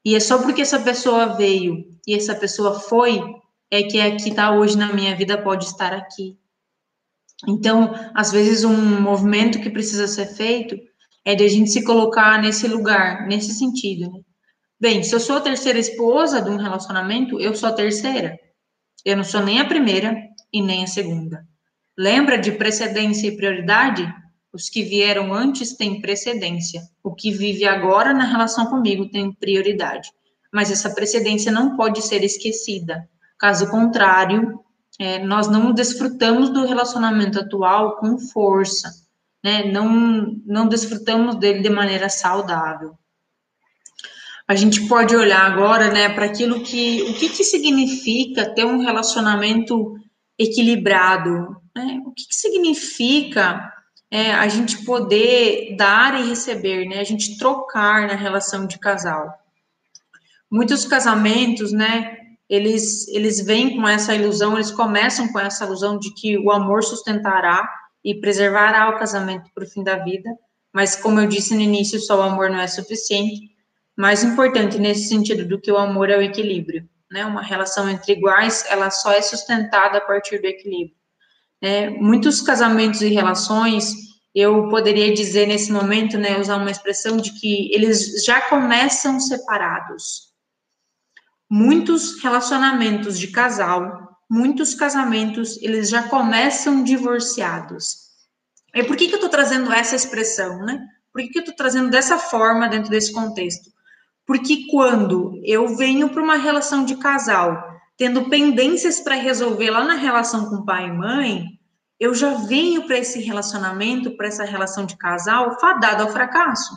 E é só porque essa pessoa veio e essa pessoa foi, é que é que está hoje na minha vida pode estar aqui. Então, às vezes, um movimento que precisa ser feito é de a gente se colocar nesse lugar, nesse sentido. Né? Bem, se eu sou a terceira esposa de um relacionamento, eu sou a terceira. Eu não sou nem a primeira e nem a segunda. Lembra de precedência e prioridade? Os que vieram antes têm precedência. O que vive agora na relação comigo tem prioridade. Mas essa precedência não pode ser esquecida. Caso contrário, é, nós não desfrutamos do relacionamento atual com força, né? Não, não desfrutamos dele de maneira saudável. A gente pode olhar agora, né, para aquilo que, o que, que significa ter um relacionamento equilibrado, né? O que, que significa é, a gente poder dar e receber, né? A gente trocar na relação de casal. Muitos casamentos, né? Eles, eles vêm com essa ilusão, eles começam com essa ilusão de que o amor sustentará e preservará o casamento para o fim da vida. Mas, como eu disse no início, só o amor não é suficiente. Mais importante nesse sentido do que o amor é o equilíbrio. Né? Uma relação entre iguais, ela só é sustentada a partir do equilíbrio. É, muitos casamentos e relações, eu poderia dizer nesse momento, né, usar uma expressão de que eles já começam separados. Muitos relacionamentos de casal, muitos casamentos, eles já começam divorciados. E por que, que eu estou trazendo essa expressão, né? Por que, que eu estou trazendo dessa forma dentro desse contexto? Porque quando eu venho para uma relação de casal tendo pendências para resolver lá na relação com pai e mãe, eu já venho para esse relacionamento, para essa relação de casal, fadado ao fracasso.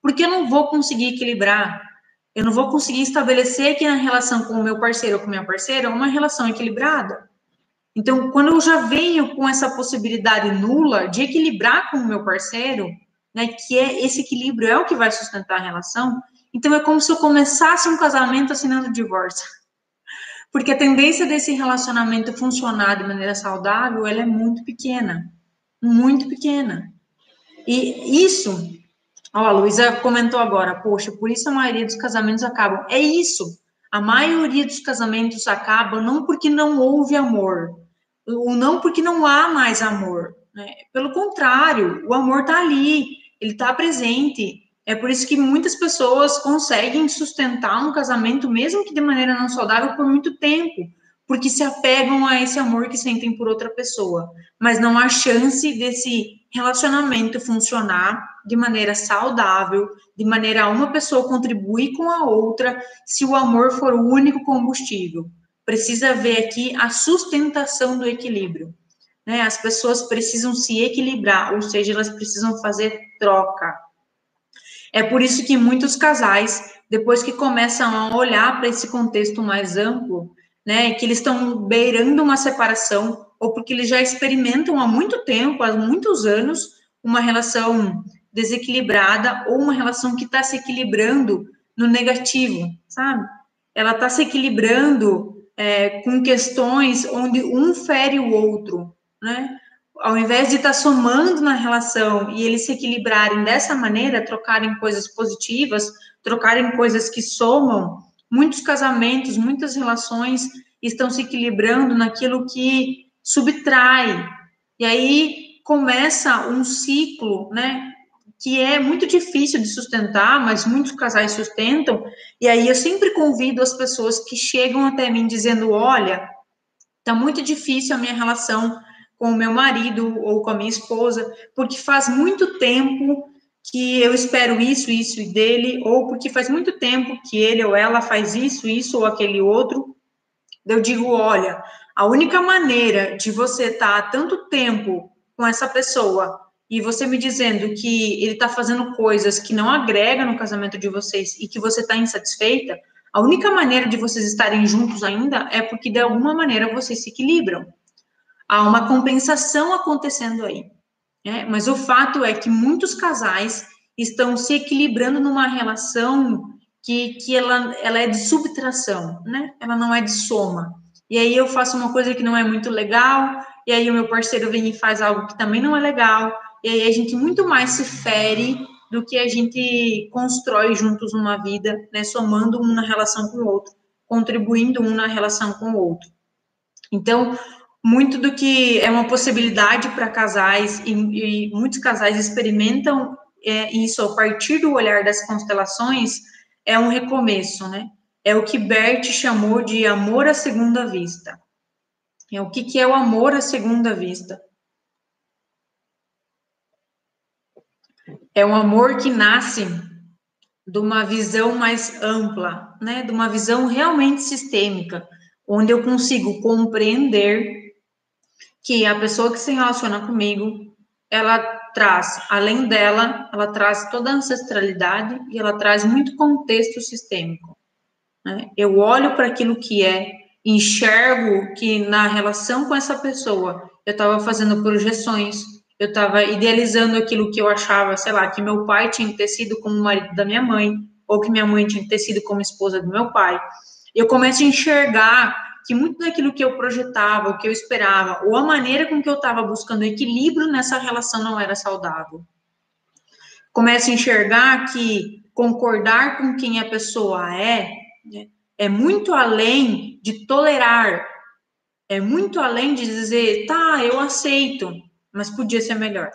Porque eu não vou conseguir equilibrar. Eu não vou conseguir estabelecer aqui na relação com o meu parceiro ou com minha parceira uma relação equilibrada. Então, quando eu já venho com essa possibilidade nula de equilibrar com o meu parceiro, né, que é esse equilíbrio é o que vai sustentar a relação, então é como se eu começasse um casamento assinando divórcio. Porque a tendência desse relacionamento funcionar de maneira saudável, ela é muito pequena, muito pequena. E isso, ó, a Luísa comentou agora, poxa, por isso a maioria dos casamentos acabam. É isso. A maioria dos casamentos acabam não porque não houve amor, ou não porque não há mais amor. Né? Pelo contrário, o amor está ali, ele está presente. É por isso que muitas pessoas conseguem sustentar um casamento, mesmo que de maneira não saudável, por muito tempo, porque se apegam a esse amor que sentem por outra pessoa. Mas não há chance desse relacionamento funcionar de maneira saudável, de maneira a uma pessoa contribuir com a outra, se o amor for o único combustível. Precisa ver aqui a sustentação do equilíbrio. Né? As pessoas precisam se equilibrar, ou seja, elas precisam fazer troca é por isso que muitos casais, depois que começam a olhar para esse contexto mais amplo, né, que eles estão beirando uma separação, ou porque eles já experimentam há muito tempo, há muitos anos, uma relação desequilibrada ou uma relação que está se equilibrando no negativo, sabe? Ela está se equilibrando é, com questões onde um fere o outro, né? ao invés de estar tá somando na relação e eles se equilibrarem dessa maneira, trocarem coisas positivas, trocarem coisas que somam, muitos casamentos, muitas relações estão se equilibrando naquilo que subtrai. E aí começa um ciclo, né? Que é muito difícil de sustentar, mas muitos casais sustentam. E aí eu sempre convido as pessoas que chegam até mim dizendo: olha, tá muito difícil a minha relação com o meu marido ou com a minha esposa, porque faz muito tempo que eu espero isso, isso e dele, ou porque faz muito tempo que ele ou ela faz isso, isso ou aquele outro. Eu digo, olha, a única maneira de você estar tá tanto tempo com essa pessoa e você me dizendo que ele está fazendo coisas que não agregam no casamento de vocês e que você está insatisfeita, a única maneira de vocês estarem juntos ainda é porque de alguma maneira vocês se equilibram há uma compensação acontecendo aí. Né? Mas o fato é que muitos casais estão se equilibrando numa relação que, que ela, ela é de subtração, né? Ela não é de soma. E aí eu faço uma coisa que não é muito legal, e aí o meu parceiro vem e faz algo que também não é legal, e aí a gente muito mais se fere do que a gente constrói juntos uma vida, né? Somando um na relação com o outro, contribuindo um na relação com o outro. Então, muito do que é uma possibilidade para casais, e, e, muitos casais experimentam é, isso a partir do olhar das constelações, é um recomeço, né? É o que Bert chamou de amor à segunda vista. É o que, que é o amor à segunda vista? É um amor que nasce de uma visão mais ampla, né? De uma visão realmente sistêmica, onde eu consigo compreender que a pessoa que se relaciona comigo, ela traz, além dela, ela traz toda a ancestralidade e ela traz muito contexto sistêmico. Né? Eu olho para aquilo que é, enxergo que na relação com essa pessoa eu estava fazendo projeções, eu estava idealizando aquilo que eu achava, sei lá, que meu pai tinha que ter sido como marido da minha mãe, ou que minha mãe tinha que ter sido como esposa do meu pai. Eu começo a enxergar que muito daquilo que eu projetava, o que eu esperava, ou a maneira com que eu estava buscando equilíbrio nessa relação não era saudável. Começo a enxergar que concordar com quem a pessoa é né, é muito além de tolerar, é muito além de dizer, tá, eu aceito, mas podia ser melhor.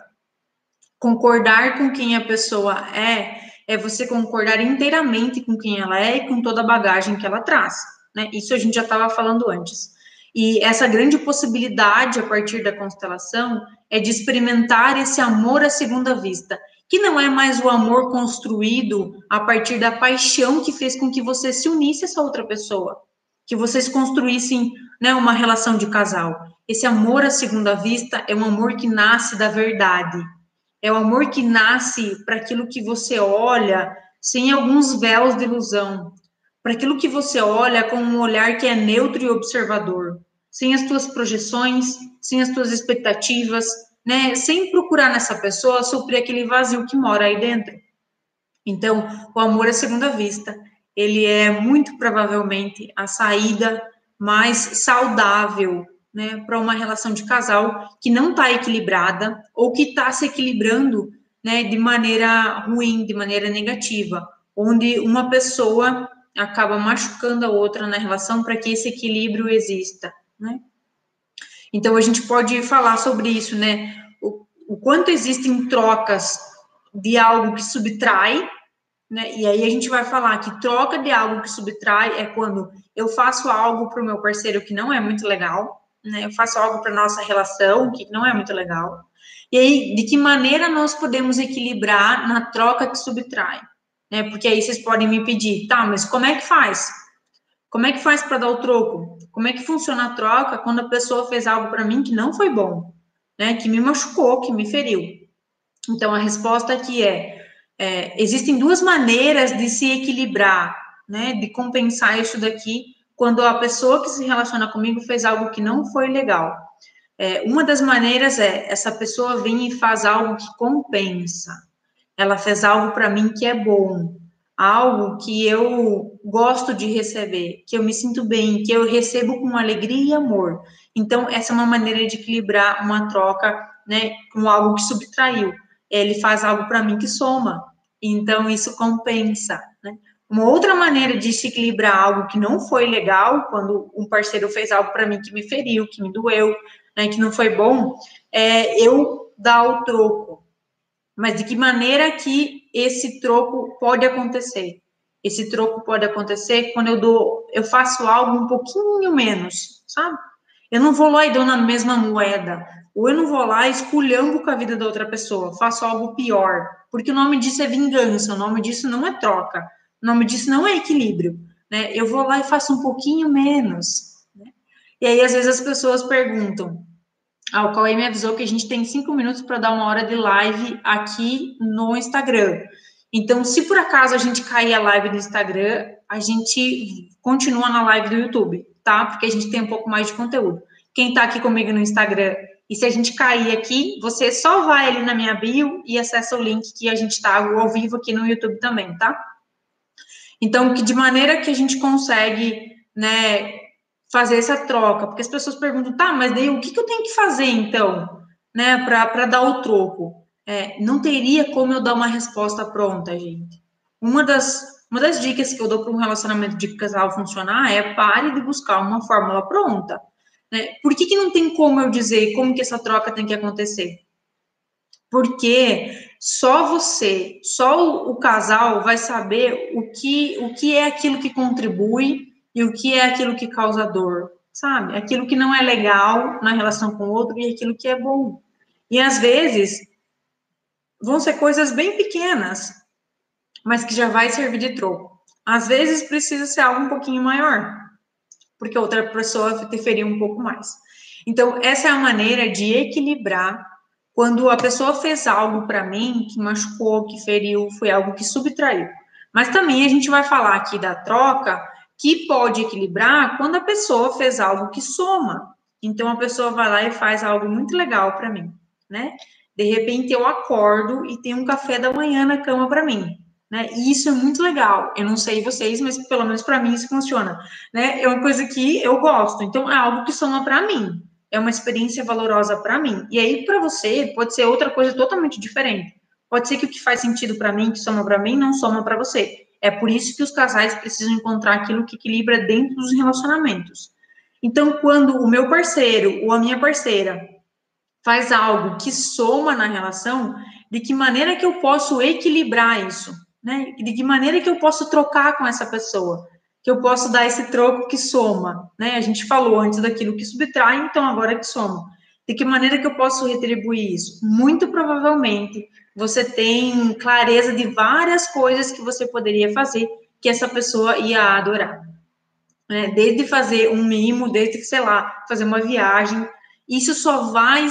Concordar com quem a pessoa é, é você concordar inteiramente com quem ela é e com toda a bagagem que ela traz né? Isso a gente já estava falando antes. E essa grande possibilidade a partir da constelação é de experimentar esse amor à segunda vista, que não é mais o amor construído a partir da paixão que fez com que você se unisse a essa outra pessoa, que vocês construíssem né, uma relação de casal. Esse amor à segunda vista é um amor que nasce da verdade, é o um amor que nasce para aquilo que você olha sem alguns véus de ilusão, para aquilo que você olha com um olhar que é neutro e observador, sem as tuas projeções, sem as tuas expectativas, né, sem procurar nessa pessoa suprir aquele vazio que mora aí dentro. Então, o amor à segunda vista, ele é muito provavelmente a saída mais saudável né, para uma relação de casal que não está equilibrada ou que está se equilibrando né, de maneira ruim, de maneira negativa, onde uma pessoa acaba machucando a outra na relação para que esse equilíbrio exista, né? Então a gente pode falar sobre isso, né? O, o quanto existem trocas de algo que subtrai, né? E aí a gente vai falar que troca de algo que subtrai é quando eu faço algo para o meu parceiro que não é muito legal, né? Eu faço algo para nossa relação que não é muito legal. E aí, de que maneira nós podemos equilibrar na troca que subtrai? Né? Porque aí vocês podem me pedir, tá, mas como é que faz? Como é que faz para dar o troco? Como é que funciona a troca quando a pessoa fez algo para mim que não foi bom, né? Que me machucou, que me feriu? Então a resposta aqui é, é existem duas maneiras de se equilibrar, né? De compensar isso daqui quando a pessoa que se relaciona comigo fez algo que não foi legal. É, uma das maneiras é essa pessoa vem e faz algo que compensa. Ela fez algo para mim que é bom, algo que eu gosto de receber, que eu me sinto bem, que eu recebo com alegria e amor. Então, essa é uma maneira de equilibrar uma troca, né, com algo que subtraiu. Ele faz algo para mim que soma. Então, isso compensa, né? Uma outra maneira de se equilibrar algo que não foi legal, quando um parceiro fez algo para mim que me feriu, que me doeu, né, que não foi bom, é eu dar o troco. Mas de que maneira que esse troco pode acontecer? Esse troco pode acontecer quando eu dou, eu faço algo um pouquinho menos, sabe? Eu não vou lá e dou na mesma moeda, ou eu não vou lá e esculhambo com a vida da outra pessoa, faço algo pior, porque o nome disso é vingança, o nome disso não é troca, o nome disso não é equilíbrio, né? Eu vou lá e faço um pouquinho menos, né? E aí, às vezes, as pessoas perguntam, ah, o Cauê me avisou que a gente tem cinco minutos para dar uma hora de live aqui no Instagram. Então, se por acaso a gente cair a live do Instagram, a gente continua na live do YouTube, tá? Porque a gente tem um pouco mais de conteúdo. Quem está aqui comigo no Instagram, e se a gente cair aqui, você só vai ali na minha bio e acessa o link que a gente está ao vivo aqui no YouTube também, tá? Então, que de maneira que a gente consegue, né, fazer essa troca, porque as pessoas perguntam, tá, mas daí o que, que eu tenho que fazer então, né, para dar o troco? É, não teria como eu dar uma resposta pronta, gente. Uma das, uma das dicas que eu dou para um relacionamento de casal funcionar é pare de buscar uma fórmula pronta. Né? Por que, que não tem como eu dizer como que essa troca tem que acontecer? Porque só você, só o, o casal vai saber o que, o que é aquilo que contribui e o que é aquilo que causa dor, sabe? Aquilo que não é legal na relação com o outro e aquilo que é bom. E às vezes vão ser coisas bem pequenas, mas que já vai servir de troco. Às vezes precisa ser algo um pouquinho maior, porque outra pessoa interferir um pouco mais. Então, essa é a maneira de equilibrar quando a pessoa fez algo para mim que machucou, que feriu, foi algo que subtraiu. Mas também a gente vai falar aqui da troca que pode equilibrar quando a pessoa fez algo que soma. Então a pessoa vai lá e faz algo muito legal para mim, né? De repente eu acordo e tem um café da manhã na cama para mim, né? E isso é muito legal. Eu não sei vocês, mas pelo menos para mim isso funciona, né? É uma coisa que eu gosto. Então é algo que soma para mim. É uma experiência valorosa para mim. E aí para você pode ser outra coisa totalmente diferente. Pode ser que o que faz sentido para mim, que soma para mim, não soma para você. É por isso que os casais precisam encontrar aquilo que equilibra dentro dos relacionamentos. Então, quando o meu parceiro ou a minha parceira faz algo que soma na relação, de que maneira que eu posso equilibrar isso? Né? De que maneira que eu posso trocar com essa pessoa? Que eu posso dar esse troco que soma, né? A gente falou antes daquilo que subtrai, então agora é que soma. De que maneira que eu posso retribuir isso? Muito provavelmente você tem clareza de várias coisas que você poderia fazer que essa pessoa ia adorar. É, desde fazer um mimo, desde, sei lá, fazer uma viagem. Isso só vai,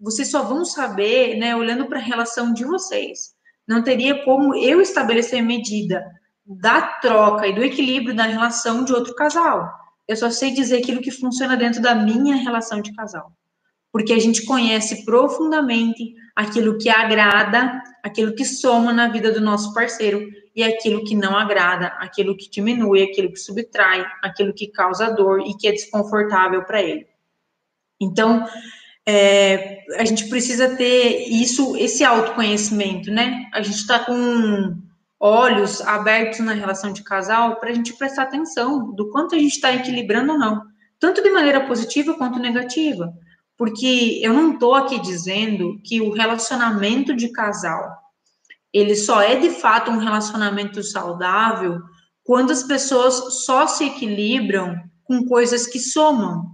vocês só vão saber, né, olhando para a relação de vocês. Não teria como eu estabelecer medida da troca e do equilíbrio da relação de outro casal. Eu só sei dizer aquilo que funciona dentro da minha relação de casal. porque a gente conhece profundamente aquilo que agrada, aquilo que soma na vida do nosso parceiro e aquilo que não agrada, aquilo que diminui, aquilo que subtrai, aquilo que causa dor e que é desconfortável para ele. Então, é, a gente precisa ter isso, esse autoconhecimento, né? A gente está com olhos abertos na relação de casal para a gente prestar atenção do quanto a gente está equilibrando ou não, tanto de maneira positiva quanto negativa. Porque eu não estou aqui dizendo que o relacionamento de casal ele só é de fato um relacionamento saudável quando as pessoas só se equilibram com coisas que somam.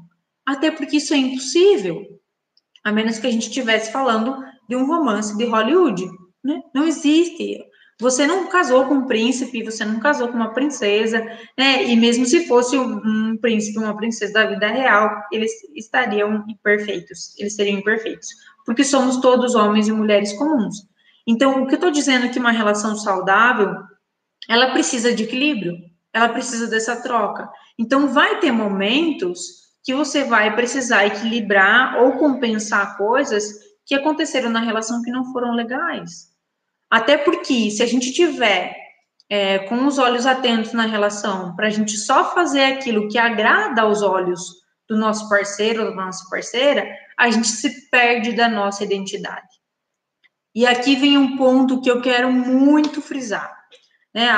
Até porque isso é impossível. A menos que a gente estivesse falando de um romance de Hollywood. Né? Não existe. Você não casou com um príncipe, você não casou com uma princesa, né? E mesmo se fosse um, príncipe, uma princesa da vida real, eles estariam imperfeitos, eles seriam imperfeitos, porque somos todos homens e mulheres comuns. Então, o que eu estou dizendo é que uma relação saudável, ela precisa de equilíbrio, ela precisa dessa troca. Então, vai ter momentos que você vai precisar equilibrar ou compensar coisas que aconteceram na relação que não foram legais. Até porque, se a gente tiver é, com os olhos atentos na relação, para a gente só fazer aquilo que agrada aos olhos do nosso parceiro ou da nossa parceira, a gente se perde da nossa identidade. E aqui vem um ponto que eu quero muito frisar. Né?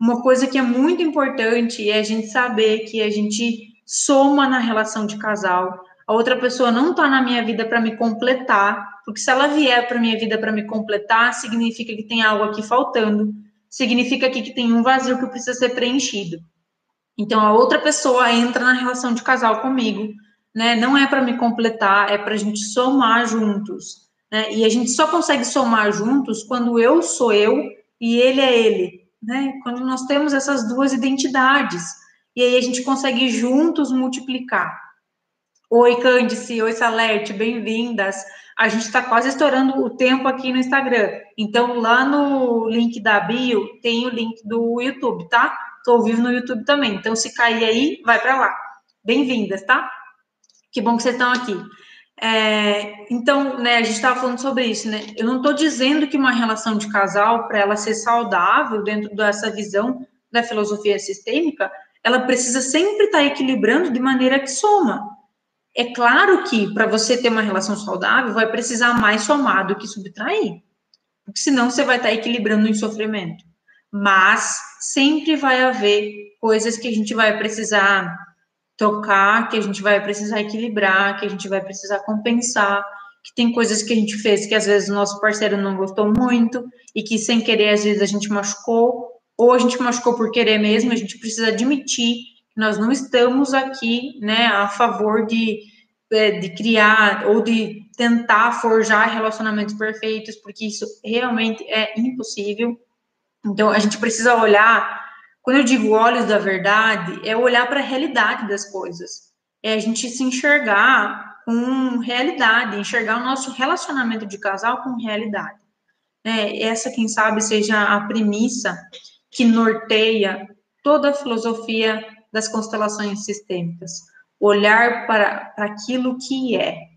Uma coisa que é muito importante é a gente saber que a gente soma na relação de casal. A outra pessoa não está na minha vida para me completar, porque se ela vier para minha vida para me completar, significa que tem algo aqui faltando, significa aqui que tem um vazio que precisa ser preenchido. Então a outra pessoa entra na relação de casal comigo, né? Não é para me completar, é para a gente somar juntos, né? E a gente só consegue somar juntos quando eu sou eu e ele é ele, né? Quando nós temos essas duas identidades e aí a gente consegue juntos multiplicar. Oi, Cândice, oi, Salete, bem-vindas a gente está quase estourando o tempo aqui no Instagram. Então, lá no link da bio, tem o link do YouTube, tá? Estou vivo no YouTube também. Então, se cair aí, vai para lá. Bem-vindas, tá? Que bom que vocês estão aqui. É, então, né, a gente estava falando sobre isso, né? Eu não estou dizendo que uma relação de casal, para ela ser saudável dentro dessa visão da filosofia sistêmica, ela precisa sempre estar tá equilibrando de maneira que soma. É claro que para você ter uma relação saudável, vai precisar mais somar do que subtrair. Porque senão você vai estar tá equilibrando em sofrimento. Mas sempre vai haver coisas que a gente vai precisar trocar, que a gente vai precisar equilibrar, que a gente vai precisar compensar, que tem coisas que a gente fez que às vezes o nosso parceiro não gostou muito e que sem querer às vezes a gente machucou, ou a gente machucou por querer mesmo, a gente precisa admitir nós não estamos aqui, né, a favor de, é, de criar ou de tentar forjar relacionamentos perfeitos, porque isso realmente é impossível. Então, a gente precisa olhar, quando eu digo olhos da verdade, é olhar para a realidade das coisas. É a gente se enxergar com realidade, enxergar o nosso relacionamento de casal com realidade. É, essa, quem sabe, seja a premissa que norteia toda a filosofia das constelações sistêmicas. Olhar para, para aquilo que é,